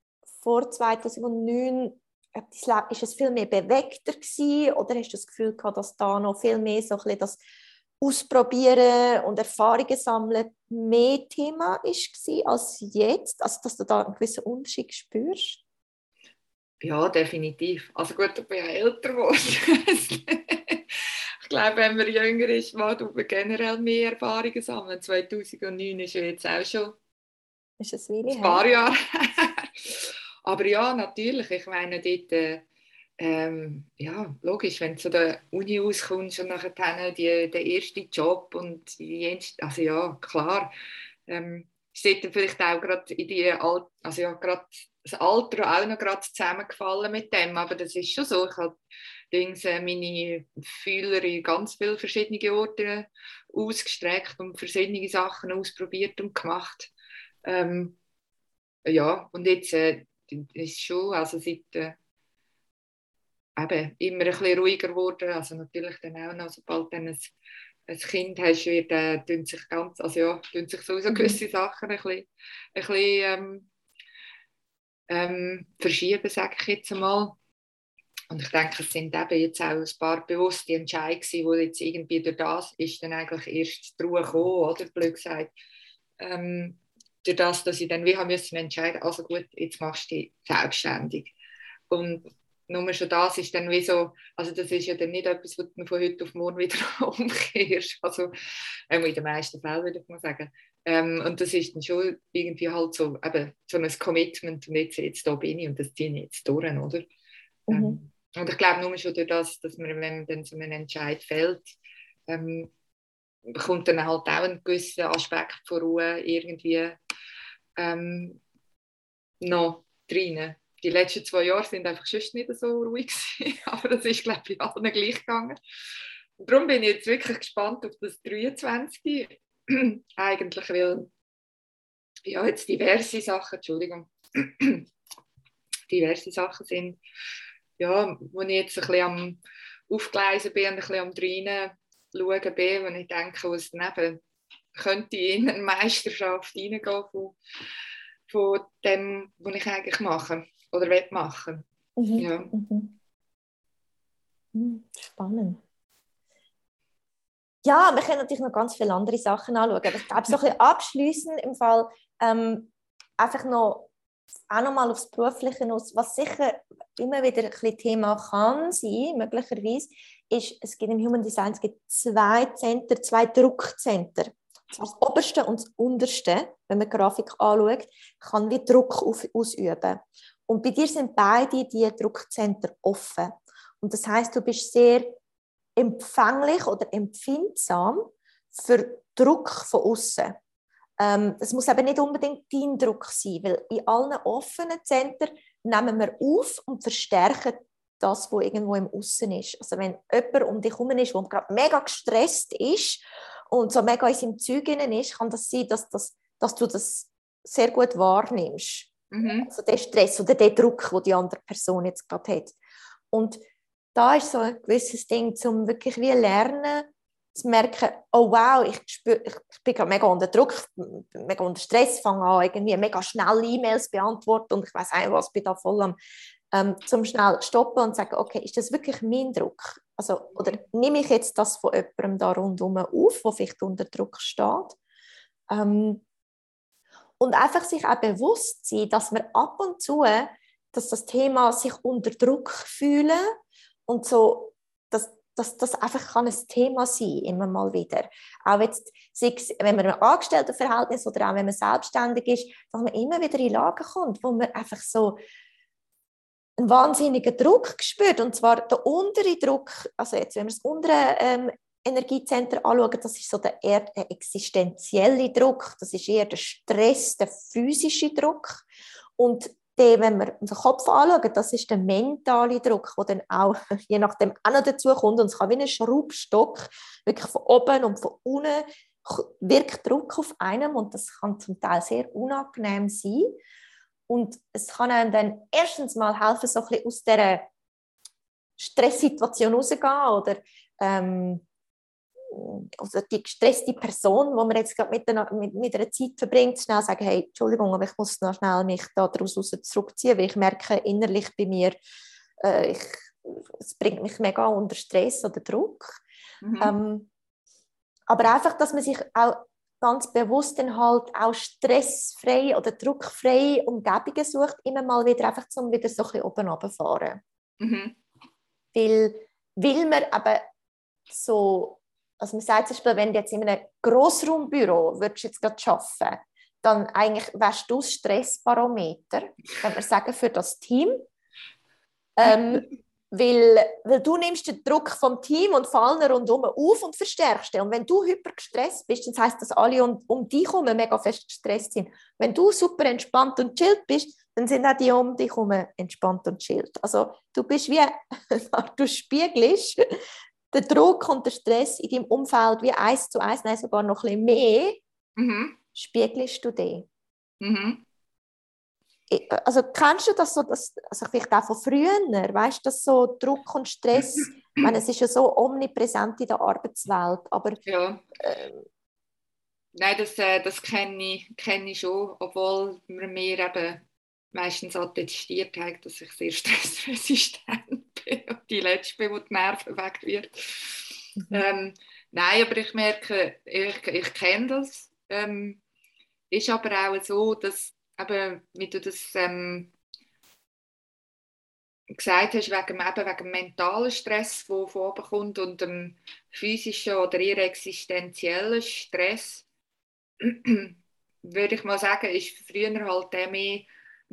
vor 2009 ist es viel mehr bewegter gewesen, oder hast du das Gefühl gehabt, dass da noch viel mehr so ein bisschen das Ausprobieren und Erfahrungen sammeln mehr Thema war als jetzt? Also, dass du da einen gewissen Unterschied spürst? Ja, definitiv. Also gut, ich bin ja älter geworden. ich glaube, wenn man jünger ist, man generell mehr Erfahrungen sammeln. 2009 ist ja jetzt auch schon ist ein paar Jahre Aber ja, natürlich. Ich meine, dort... Äh, ähm, ja, logisch, wenn du zu der Uni auskommst und nachher dann die, der erste Job und die, also ja, klar, ähm, ist vielleicht auch gerade in die, Al also ja, gerade das Alter auch noch gerade zusammengefallen mit dem, aber das ist schon so, ich habe Dings, äh, meine Fühler in ganz viele verschiedene Orte ausgestreckt und verschiedene Sachen ausprobiert und gemacht. Ähm, ja, und jetzt äh, ist schon, also seit äh, eben immer ein bisschen ruhiger geworden. Also natürlich dann auch noch, sobald dann ein, ein Kind hast, wird, äh, tun sich ganz, also ja, tun sich sowieso mhm. gewisse Sachen ein bisschen, ein bisschen ähm, ähm, verschieben, sage ich jetzt einmal. Und ich denke, es sind eben jetzt auch ein paar bewusste Entscheidungen, die jetzt irgendwie durch das ist dann eigentlich erst Ruhe gekommen, oder blöd gesagt. Ähm, durch das, dass ich dann wie haben müssen entscheiden, also gut, jetzt machst du dich selbstständig. Und nur schon das ist dann wie so, also das ist ja dann nicht etwas, was du von heute auf morgen wieder umkehrst, also ähm, in den meisten Fällen würde ich mal sagen. Ähm, und das ist dann schon irgendwie halt so, eben, so ein Commitment und jetzt, jetzt da bin ich und das ziehe ich jetzt durch, oder? Mhm. Ähm, und ich glaube nur schon durch das, dass man, wenn man dann so einen Entscheid fällt, ähm, kommt dann halt auch ein gewisser Aspekt von Ruhe irgendwie ähm, noch rein die letzten zwei Jahre sind einfach schon nicht so ruhig aber das ist glaube ich allen gleich gegangen. Und darum bin ich jetzt wirklich gespannt auf das 23. Eigentlich, weil ja jetzt diverse Sachen, Entschuldigung, diverse Sachen sind, ja, wo ich jetzt ein bisschen am Aufgleisen bin und ein bisschen am Drinnen schauen bin, wo ich denke, was neben könnte in eine Meisterschaft reingehen von, von dem, was ich eigentlich mache oder will machen. Mhm. Ja. Mhm. mhm. Spannend. ja, wir können natürlich noch ganz viele andere Sachen anschauen, aber ich glaube, so ein bisschen abschliessend im Fall ähm, einfach noch auch nochmal aufs Berufliche aus, was sicher immer wieder ein bisschen Thema kann sein, möglicherweise, ist, es gibt im Human Design es gibt zwei Center, zwei Druckcenter. Das oberste und das unterste, wenn man die Grafik anschaut, kann wie Druck auf, ausüben. Und bei dir sind beide die Druckcenter offen. Und das heißt, du bist sehr empfänglich oder empfindsam für Druck von außen. Ähm, das muss eben nicht unbedingt dein Druck sein, weil in allen offenen Zentren nehmen wir auf und verstärken das, was irgendwo im Aussen ist. Also wenn jemand um dich herum ist, der gerade mega gestresst ist und so mega in seinem Zeug ist, kann das sein, dass, das, dass du das sehr gut wahrnimmst. Mhm. Also der Stress oder der Druck, den die andere Person jetzt gerade hat. Und da ist so ein gewisses Ding, um wirklich wie lernen, zu merken, oh wow, ich, spür, ich bin gerade mega unter Druck, mega unter Stress, fange an, irgendwie mega schnell E-Mails beantworten und ich weiß nicht was, bin da voll am, ähm, zum schnell stoppen und sagen, okay, ist das wirklich mein Druck? Also, oder nehme ich jetzt das von jemandem da rundherum auf, der vielleicht unter Druck steht? Ähm, und einfach sich auch bewusst sein, dass man ab und zu, dass das Thema sich unter Druck fühlen und so, dass dass das einfach kann ein Thema sein immer mal wieder. Auch jetzt, wenn man im Angestelltenverhältnis oder auch wenn man selbstständig ist, dass man immer wieder in Lagen kommt, wo man einfach so einen wahnsinnigen Druck spürt. Und zwar der untere Druck, also jetzt, wenn wir das untere ähm, Energiezentrum anschauen, das ist so der eher der existenzielle Druck, das ist eher der Stress, der physische Druck. Und der, wenn wir unseren Kopf anschauen, das ist der mentale Druck, der dann auch je nachdem auch noch dazu kommt. Und es kann wie ein Schraubstock, wirklich von oben und von unten wirkt Druck auf einem und das kann zum Teil sehr unangenehm sein. Und es kann einem dann erstens mal helfen, so ein bisschen aus dieser Stresssituation rauszugehen oder ähm, also die gestresste Person, die man jetzt gerade mit, einer, mit, mit einer Zeit verbringt, schnell sagen, hey, Entschuldigung, aber ich muss noch schnell mich daraus zurückziehen, weil ich merke innerlich bei mir, äh, ich, es bringt mich mega unter Stress oder Druck. Mhm. Ähm, aber einfach, dass man sich auch ganz bewusst dann halt auch stressfrei oder druckfreie Umgebungen sucht, immer mal wieder einfach zum wieder so ein bisschen oben runterfahren. Mhm. Weil, weil man aber so also man sagt zum Beispiel, wenn du jetzt in einem Grossraumbüro würdest jetzt gerade arbeiten dann eigentlich wärst du das Stressbarometer, kann man sagen, für das Team. Ähm, weil, weil du nimmst den Druck vom Team und von allen rundherum auf und verstärkst den. Und wenn du hypergestresst bist, dann heißt das alle um, um dich herum mega fest gestresst sind. Wenn du super entspannt und chillt bist, dann sind auch die um dich herum entspannt und chillt. Also du bist wie, du spiegelst der Druck und der Stress in deinem Umfeld wie eins zu eins, nein, sogar noch ein bisschen mehr, mhm. spiegelst du den. Mhm. Also kennst du das so, dass, also vielleicht auch von früher, weißt du, dass so Druck und Stress, ich meine, es ist ja so omnipräsent in der Arbeitswelt, aber... Ja. Ähm, Nein, das, äh, das kenne ich, kenn ich schon, obwohl wir mir eben meistens attestiert haben, dass ich sehr stressresistent bin und die Letzte bin, die die Nerven weg wird. Mhm. Ähm, nein, aber ich merke, ich, ich kenne das. Ähm, ist aber auch so, dass, eben, wie du das ähm, gesagt hast, wegen, eben wegen dem mentalen Stress, der von oben kommt und dem physischen oder eher existenziellen Stress, würde ich mal sagen, ist früher halt der mehr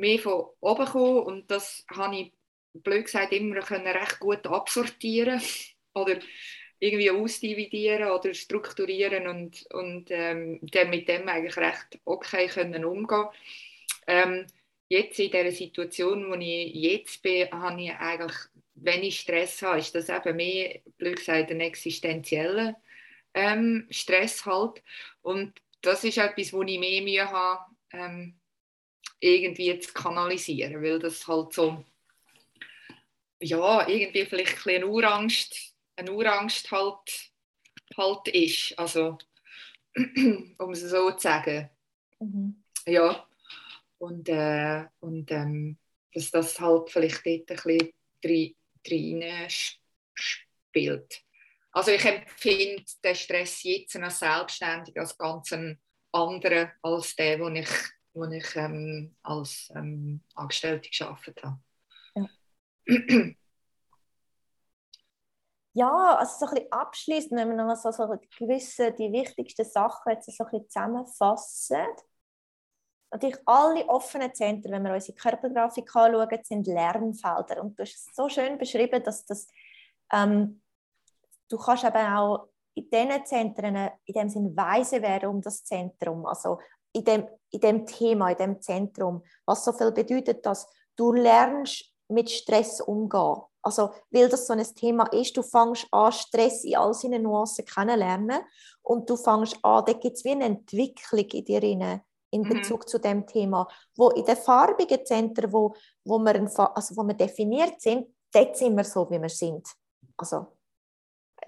mehr von oben gekommen und das habe ich, blöd gesagt, immer können recht gut absortieren oder irgendwie ausdividieren oder strukturieren und, und ähm, dann mit dem eigentlich recht okay können umgehen ähm, Jetzt in der Situation, wo ich jetzt bin, habe ich eigentlich, wenn ich Stress habe, ist das eben mehr, blöd gesagt, ein existenzieller ähm, Stress halt. Und das ist etwas, wo ich mehr Mühe habe, ähm, irgendwie zu kanalisieren, weil das halt so, ja, irgendwie vielleicht ein eine Urangst, eine Urangst halt, halt ist, also um es so zu sagen. Mhm. Ja, und, äh, und ähm, dass das halt vielleicht dort ein bisschen rein spielt. Also ich empfinde den Stress jetzt als selbstständig als ganz anderen als der, den ich, den ich ähm, als ähm, Angestellte gearbeitet habe. Ja. ja, also so ein bisschen abschließend, wenn wir noch so, so gewisse, die wichtigsten Sachen jetzt so ein bisschen zusammenfassen. Natürlich alle offenen Zentren, wenn wir unsere Körpergrafik anschauen, sind Lernfelder. Und du hast es so schön beschrieben, dass das, ähm, du kannst eben auch in diesen Zentren in dem Sinn weise werden um das Zentrum, also in dem, in dem Thema, in dem Zentrum, was so viel bedeutet, dass du lernst mit Stress umgehen. Also, weil das so ein Thema ist, du fängst an, Stress in all seinen Nuancen kennenlernen und du fängst an, da gibt es wie eine Entwicklung in dir rein, in mhm. Bezug mhm. zu dem Thema, wo in den farbigen Zentren, wo, wo, wir, also wo wir definiert sind, dort sind wir so, wie wir sind. Also,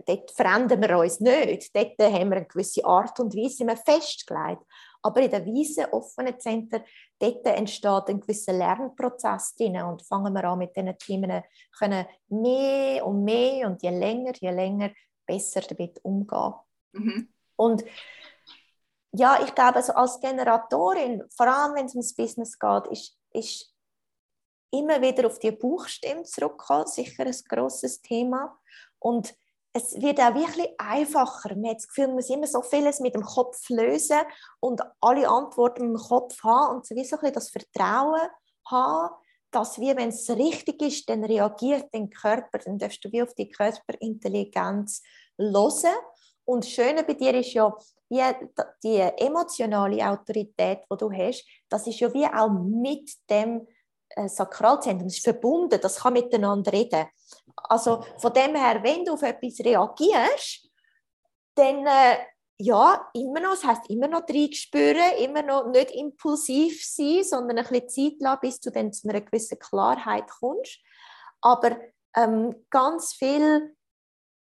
dort verändern wir uns nicht. Dort haben wir eine gewisse Art und Weise festgelegt. Aber in den weisen, offenen Zentren, dort entsteht ein gewisser Lernprozess drin und fangen wir an mit diesen Themen, können mehr und mehr und je länger, je länger besser damit umgehen. Mhm. Und ja, ich glaube, also als Generatorin, vor allem wenn es ums Business geht, ist, ist immer wieder auf die Buchstimme zurückkommen, sicher ein grosses Thema. Und es wird auch wirklich einfacher. Man hat das Gefühl, man muss immer so vieles mit dem Kopf lösen und alle Antworten im Kopf haben und so wie so ein bisschen das Vertrauen haben, dass wir, wenn es richtig ist, dann reagiert dein Körper, dann darfst du wie auf die Körperintelligenz hören. Und das Schöne bei dir ist ja, wie die emotionale Autorität, die du hast, das ist ja wie auch mit dem äh, Sakralzentrum, es ist verbunden, das kann miteinander reden. Also von dem her, wenn du auf etwas reagierst, dann äh, ja, immer noch, das heisst immer noch reinspüren, immer noch nicht impulsiv sein, sondern ein bisschen Zeit lassen, bis du dann zu einer gewissen Klarheit kommst. Aber ähm, ganz viel,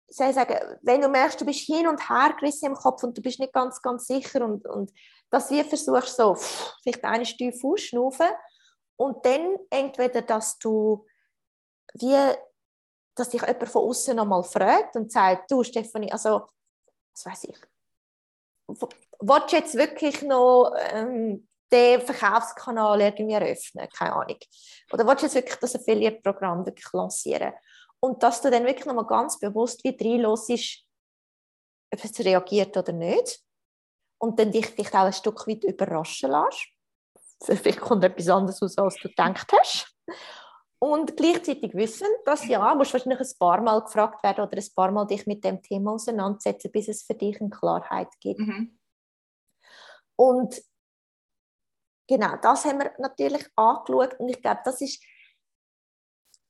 ich sagen, wenn du merkst, du bist hin und her gerissen im Kopf und du bist nicht ganz, ganz sicher und, und dass wir versuchst so, vielleicht eine Stufe ausschnaufen und dann entweder, dass du wie dass dich jemand von außen nochmal fragt und sagt, du Stefanie, also, was weiß ich, willst du jetzt wirklich noch ähm, den Verkaufskanal irgendwie eröffnen? Keine Ahnung. Oder willst du jetzt wirklich das Affiliate-Programm wirklich lancieren? Und dass du dann wirklich nochmal ganz bewusst wie drin los ist, ob es reagiert oder nicht. Und dann dich vielleicht auch ein Stück weit überraschen lässt. Vielleicht kommt etwas anderes aus, als du gedacht hast. Und gleichzeitig wissen, dass ja, musst wahrscheinlich ein paar Mal gefragt werden oder ein paar Mal dich mit dem Thema auseinandersetzen, bis es für dich eine Klarheit gibt. Mhm. Und genau, das haben wir natürlich angeschaut und ich glaube, das ist,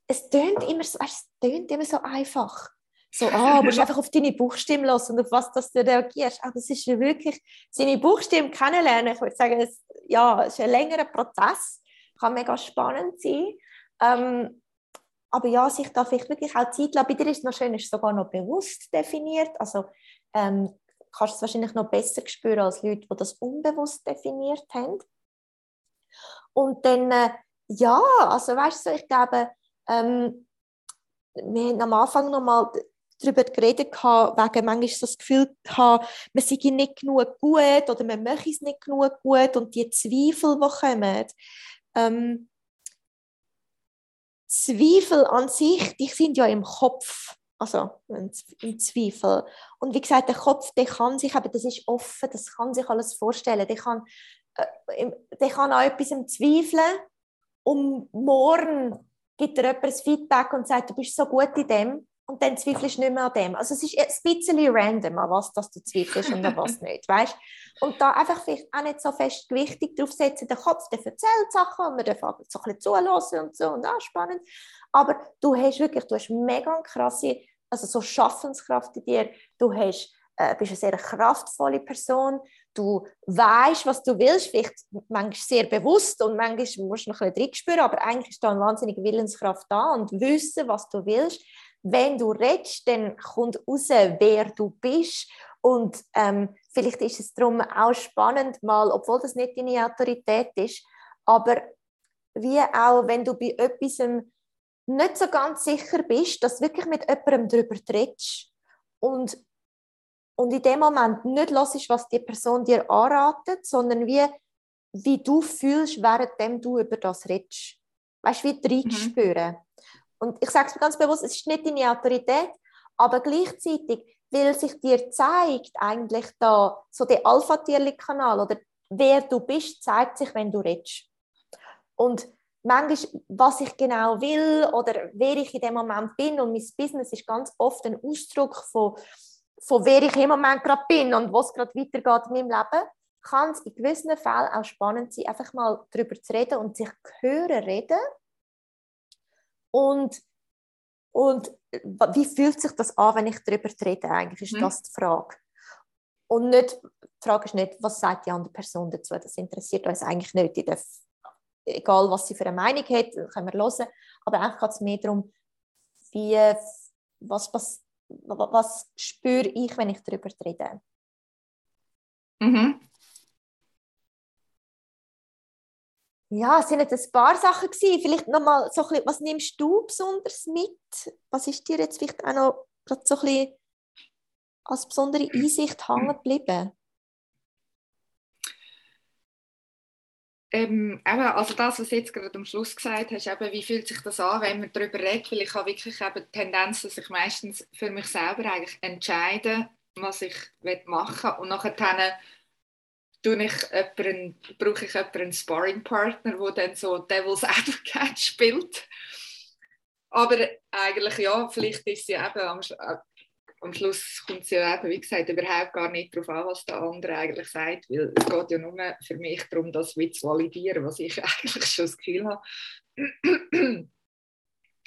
es tönt immer, so, es tönt immer so einfach. So, ah, du musst einfach auf deine Buchstimme lassen und auf was dass du reagierst. Aber das ist wirklich, seine Buchstimme kennenlernen, ich würde sagen, es, ja, es ist ein längerer Prozess, kann mega spannend sein. Ähm, aber ja, sich da vielleicht wirklich auch Zeit lassen. Bei dir ist es noch schön, ist sogar noch bewusst definiert. Also ähm, kannst du es wahrscheinlich noch besser spüren als Leute, die das unbewusst definiert haben. Und dann, äh, ja, also weißt du, ich glaube, ähm, wir haben am Anfang noch mal darüber geredet, wegen manchmal das Gefühl haben, man sei nicht genug gut oder man möchte es nicht genug gut und die Zweifel, die kommen. Ähm, Zweifel an sich, die sind ja im Kopf, also im Zweifel. Und wie gesagt, der Kopf, der kann sich, aber das ist offen, das kann sich alles vorstellen. Der kann, äh, der kann an etwas zweifeln und morgen gibt er jemand Feedback und sagt, du bist so gut in dem und dann zweifelst du nicht mehr an dem. Also es ist ein bisschen random, an was dass du zweifelst und an was nicht, weißt? Und da einfach vielleicht auch nicht so fest gewichtig drauf setzen, der Kopf, der erzählt Sachen und man darf so ein bisschen zulassen und so und auch spannend. Aber du hast wirklich, du hast mega krasse, also so Schaffenskraft in dir, du hast, äh, bist eine sehr kraftvolle Person, du weißt, was du willst, vielleicht manchmal sehr bewusst und manchmal musst du noch ein bisschen spüren, aber eigentlich ist da eine wahnsinnige Willenskraft da und wissen, was du willst wenn du redest, dann kommt raus, wer du bist. Und ähm, vielleicht ist es darum auch spannend, mal, obwohl das nicht deine Autorität ist, aber wie auch, wenn du bei etwas nicht so ganz sicher bist, dass wirklich mit jemandem darüber redest und, und in dem Moment nicht hörst, was die Person dir anratet, sondern wie, wie du fühlst, während du über das redest. Weißt du, wie die mhm. Und ich sage es mir ganz bewusst, es ist nicht deine Autorität, aber gleichzeitig, weil sich dir zeigt, eigentlich da so der Alpha-Tierli-Kanal oder wer du bist, zeigt sich, wenn du redest. Und manchmal, was ich genau will oder wer ich in dem Moment bin und mein Business ist ganz oft ein Ausdruck von, von wer ich im Moment gerade bin und was gerade weitergeht in meinem Leben, kann es in gewissen Fällen auch spannend sein, einfach mal darüber zu reden und sich hören reden und und wie fühlt sich das an, wenn ich darüber rede? Eigentlich ist hm. das die Frage. Und nicht, die Frage ist nicht, was sagt die andere Person dazu? Das interessiert uns eigentlich nicht. Die darf, egal, was sie für eine Meinung hat, können wir hören. Aber eigentlich geht es mehr darum, wie, was, was, was spüre ich, wenn ich darüber rede. Mhm. Ja, es sind jetzt ein paar Sachen gewesen. Vielleicht nochmal so ein bisschen, was nimmst du besonders mit? Was ist dir jetzt vielleicht auch noch gerade so ein bisschen als besondere Einsicht hängen geblieben? Ähm, eben, also das, was du jetzt gerade am Schluss gesagt hast, eben, wie fühlt sich das an, wenn man darüber redet, weil ich habe wirklich eben die Tendenz, dass ich meistens für mich selber eigentlich entscheide, was ich machen will und nachher tue ich jemanden, brauche ich jemanden, Sparring-Partner, der dann so Devil's Advocate spielt. Aber eigentlich ja, vielleicht ist sie eben am, äh, am Schluss kommt sie eben, wie gesagt, überhaupt gar nicht darauf an, was der andere eigentlich sagt, weil es geht ja nur für mich darum, das zu validieren, was ich eigentlich schon das Gefühl habe.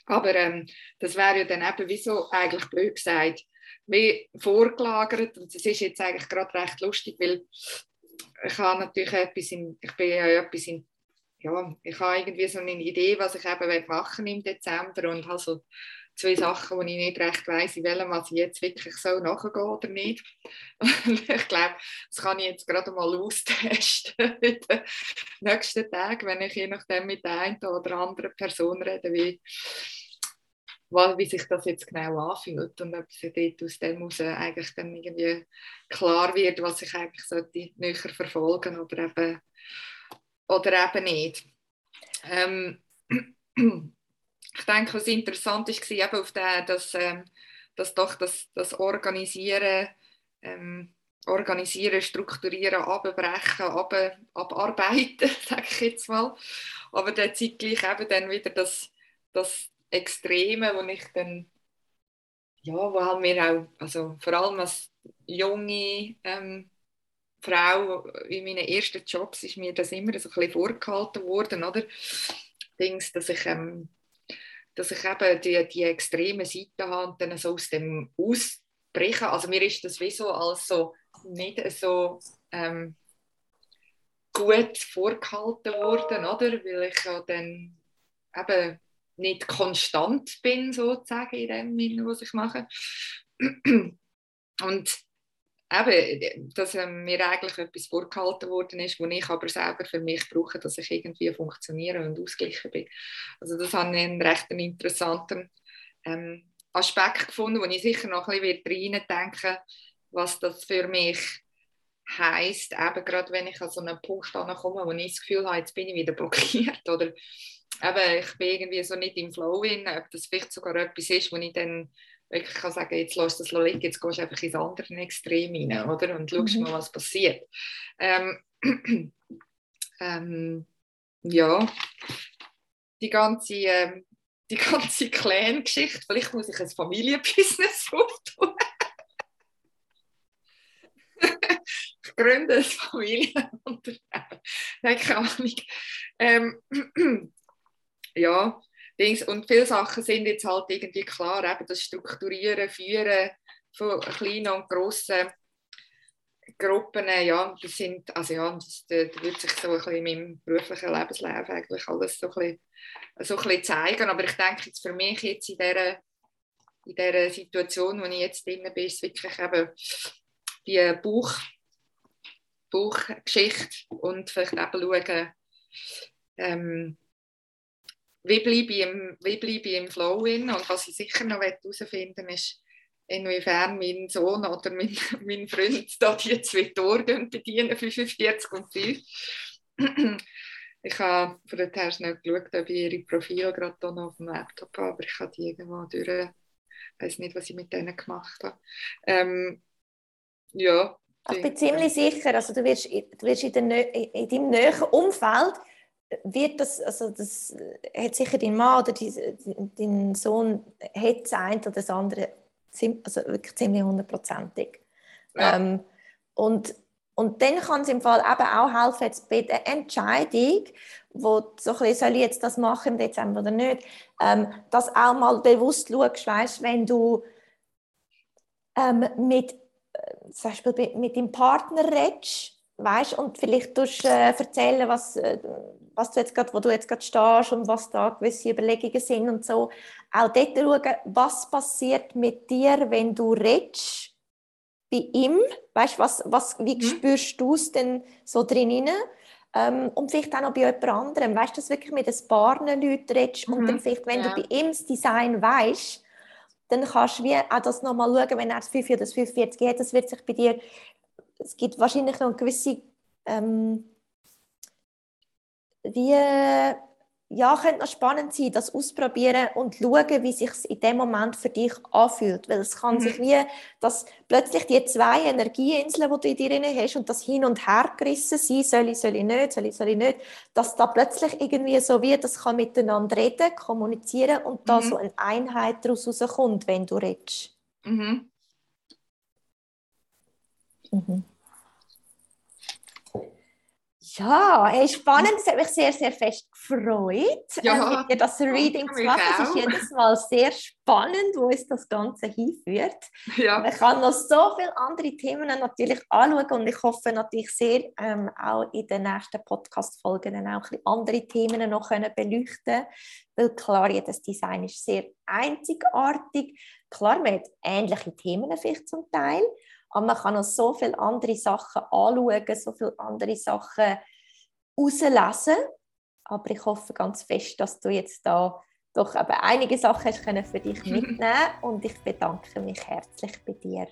Aber ähm, das wäre ja dann eben, wieso eigentlich blöd gesagt, wie vorgelagert. Und es ist jetzt eigentlich gerade recht lustig, weil ich habe natürlich etwas in, ich bin ja etwas in, ja, ich habe irgendwie so eine Idee, was ich eben machen im Dezember und habe so zwei Sachen, wo ich nicht recht weiss, in welchem was ich jetzt wirklich so nachgehe oder nicht. Ich glaube, das kann ich jetzt gerade mal austesten in den nächsten Tagen, wenn ich je nachdem mit der einen oder anderen Person rede, wie, wie sich das jetzt genau anfühlt und ob es dort aus dem heraus eigentlich dann irgendwie klar wird, was ich eigentlich sollte näher verfolgen oder eben, oder eben nicht. Ähm, ich denke, was interessant ist, war eben auf der, dass, ähm, dass doch das, das Organisieren, ähm, Organisieren, Strukturieren, Abbrechen, ab, Abarbeiten, sage ich jetzt mal, aber dann zeitgleich eben dann wieder das, das Extreme, wo ich dann, ja, wo halt mir auch, also vor allem als junge ähm, Frau in meinen ersten Jobs ist mir das immer so ein bisschen vorgehalten worden, oder? Dings, dass ich, ähm, dass ich eben die, die extreme Seite habe und dann so aus dem ausbrechen. Also mir ist das wie so als so nicht so ähm, gut vorgehalten worden, oder? Weil ich ja dann eben nicht konstant bin, sozusagen, in dem Sinne, was ich mache. Und eben, dass mir eigentlich etwas vorgehalten worden ist, wo ich aber selber für mich brauche, dass ich irgendwie funktioniere und ausgeglichen bin. Also das habe ich einen recht interessanten ähm, Aspekt gefunden, wo ich sicher noch ein bisschen rein denken was das für mich heißt, eben gerade wenn ich an so einen Punkt ankomme, wo ich das Gefühl habe, jetzt bin ich wieder blockiert oder eben, ich bin irgendwie so nicht im Flow in, ob das vielleicht sogar etwas ist, wo ich dann wirklich kann sagen, jetzt lass das liegen, jetzt gehst du einfach ins andere Extrem rein, oder? Und schaust mhm. mal, was passiert. Ähm, ähm, ja, die ganze, ähm, die ganze Clan-Geschichte, vielleicht muss ich ein Familienbusiness auftun. ich gründe ein Familienunternehmen. Nein, keine Ahnung. Ähm, ja, Dings. Und viele Sachen sind jetzt halt irgendwie klar, eben das Strukturieren, Führen von kleinen und grossen Gruppen, ja, das sind, also ja, das, das wird sich so ein bisschen in meinem beruflichen Lebenslauf eigentlich alles so ein bisschen, so ein bisschen zeigen, aber ich denke jetzt für mich jetzt in dieser, in dieser Situation, wo ich jetzt drin bin, ist wirklich eben die Buch, Buchgeschichte und vielleicht eben schauen, ähm, wie bleibe ich im, wie bleibe ich im Flow in? Und was ich sicher noch herausfinden ist, inwiefern mein Sohn oder mein, mein Freund da die zwei Tore bedienen, 45 und 5. Ich habe vorher schnell geschaut, ob ich ihre Profile gerade hier noch auf dem Laptop habe, aber ich habe die irgendwo durch. Ich weiß nicht, was ich mit denen gemacht habe. Ähm, ja. Ich bin ziemlich sicher, also du wirst, du wirst in, der, in deinem näheren Umfeld wird das, also das hat sicher dein Mann oder dein, dein Sohn hat das eine oder das andere also wirklich ziemlich hundertprozentig. Ja. Ähm, und, und dann kann es im Fall eben auch helfen, jetzt bei der Entscheidung, wo so ein bisschen, soll ich jetzt das machen im Dezember oder nicht, ähm, dass auch mal bewusst schaust, weißt, wenn du ähm, mit, äh, zum Beispiel mit deinem Partner redest, weißt, und vielleicht tust, äh, erzählen, was, äh, was du jetzt grad, wo du jetzt gerade stehst und was da gewisse Überlegungen sind und so. Auch dort schauen, was passiert mit dir, wenn du redest bei ihm, weißt, was, was, wie mhm. spürst du es denn so drinnen? Ähm, und vielleicht auch noch bei jemand anderem, weißt du, dass wirklich mit ein paar Leuten redest mhm. und dann vielleicht, wenn ja. du bei ihm das Design weißt, dann kannst du wie auch das nochmal schauen, wenn er das 45 oder das 45 hat, das wird sich bei dir es gibt wahrscheinlich noch gewisse ähm, wie ja, könnte noch spannend sein, das ausprobieren und schauen, wie sich in dem Moment für dich anfühlt. Weil es kann mhm. sich wie, dass plötzlich die zwei Energieinseln, die du in dir drin hast und das hin und her gerissen sein, soll ich, soll ich nicht, soll ich, soll ich nicht, dass da plötzlich irgendwie so wie, das kann miteinander reden, kommunizieren und mhm. da so eine Einheit daraus rauskommt, wenn du redest. Mhm. Mhm. Ja, hey, spannend. Es hat mich sehr, sehr fest gefreut, ja, äh, mit das Reading zu machen. Es ist jedes Mal sehr spannend, wo es das Ganze hinführt. Ja. Man kann noch so viele andere Themen natürlich anschauen und ich hoffe natürlich sehr, ähm, auch in den nächsten Podcast-Folgen dann auch ein andere Themen noch können beleuchten Weil klar, jedes Design ist sehr einzigartig. Klar, man hat ähnliche Themen vielleicht zum Teil, aber man kann noch so viele andere Sachen anschauen, so viele andere Sachen herauslesen. Aber ich hoffe ganz fest, dass du jetzt da doch eben einige Sachen hast können für dich mitnehmen und ich bedanke mich herzlich bei dir.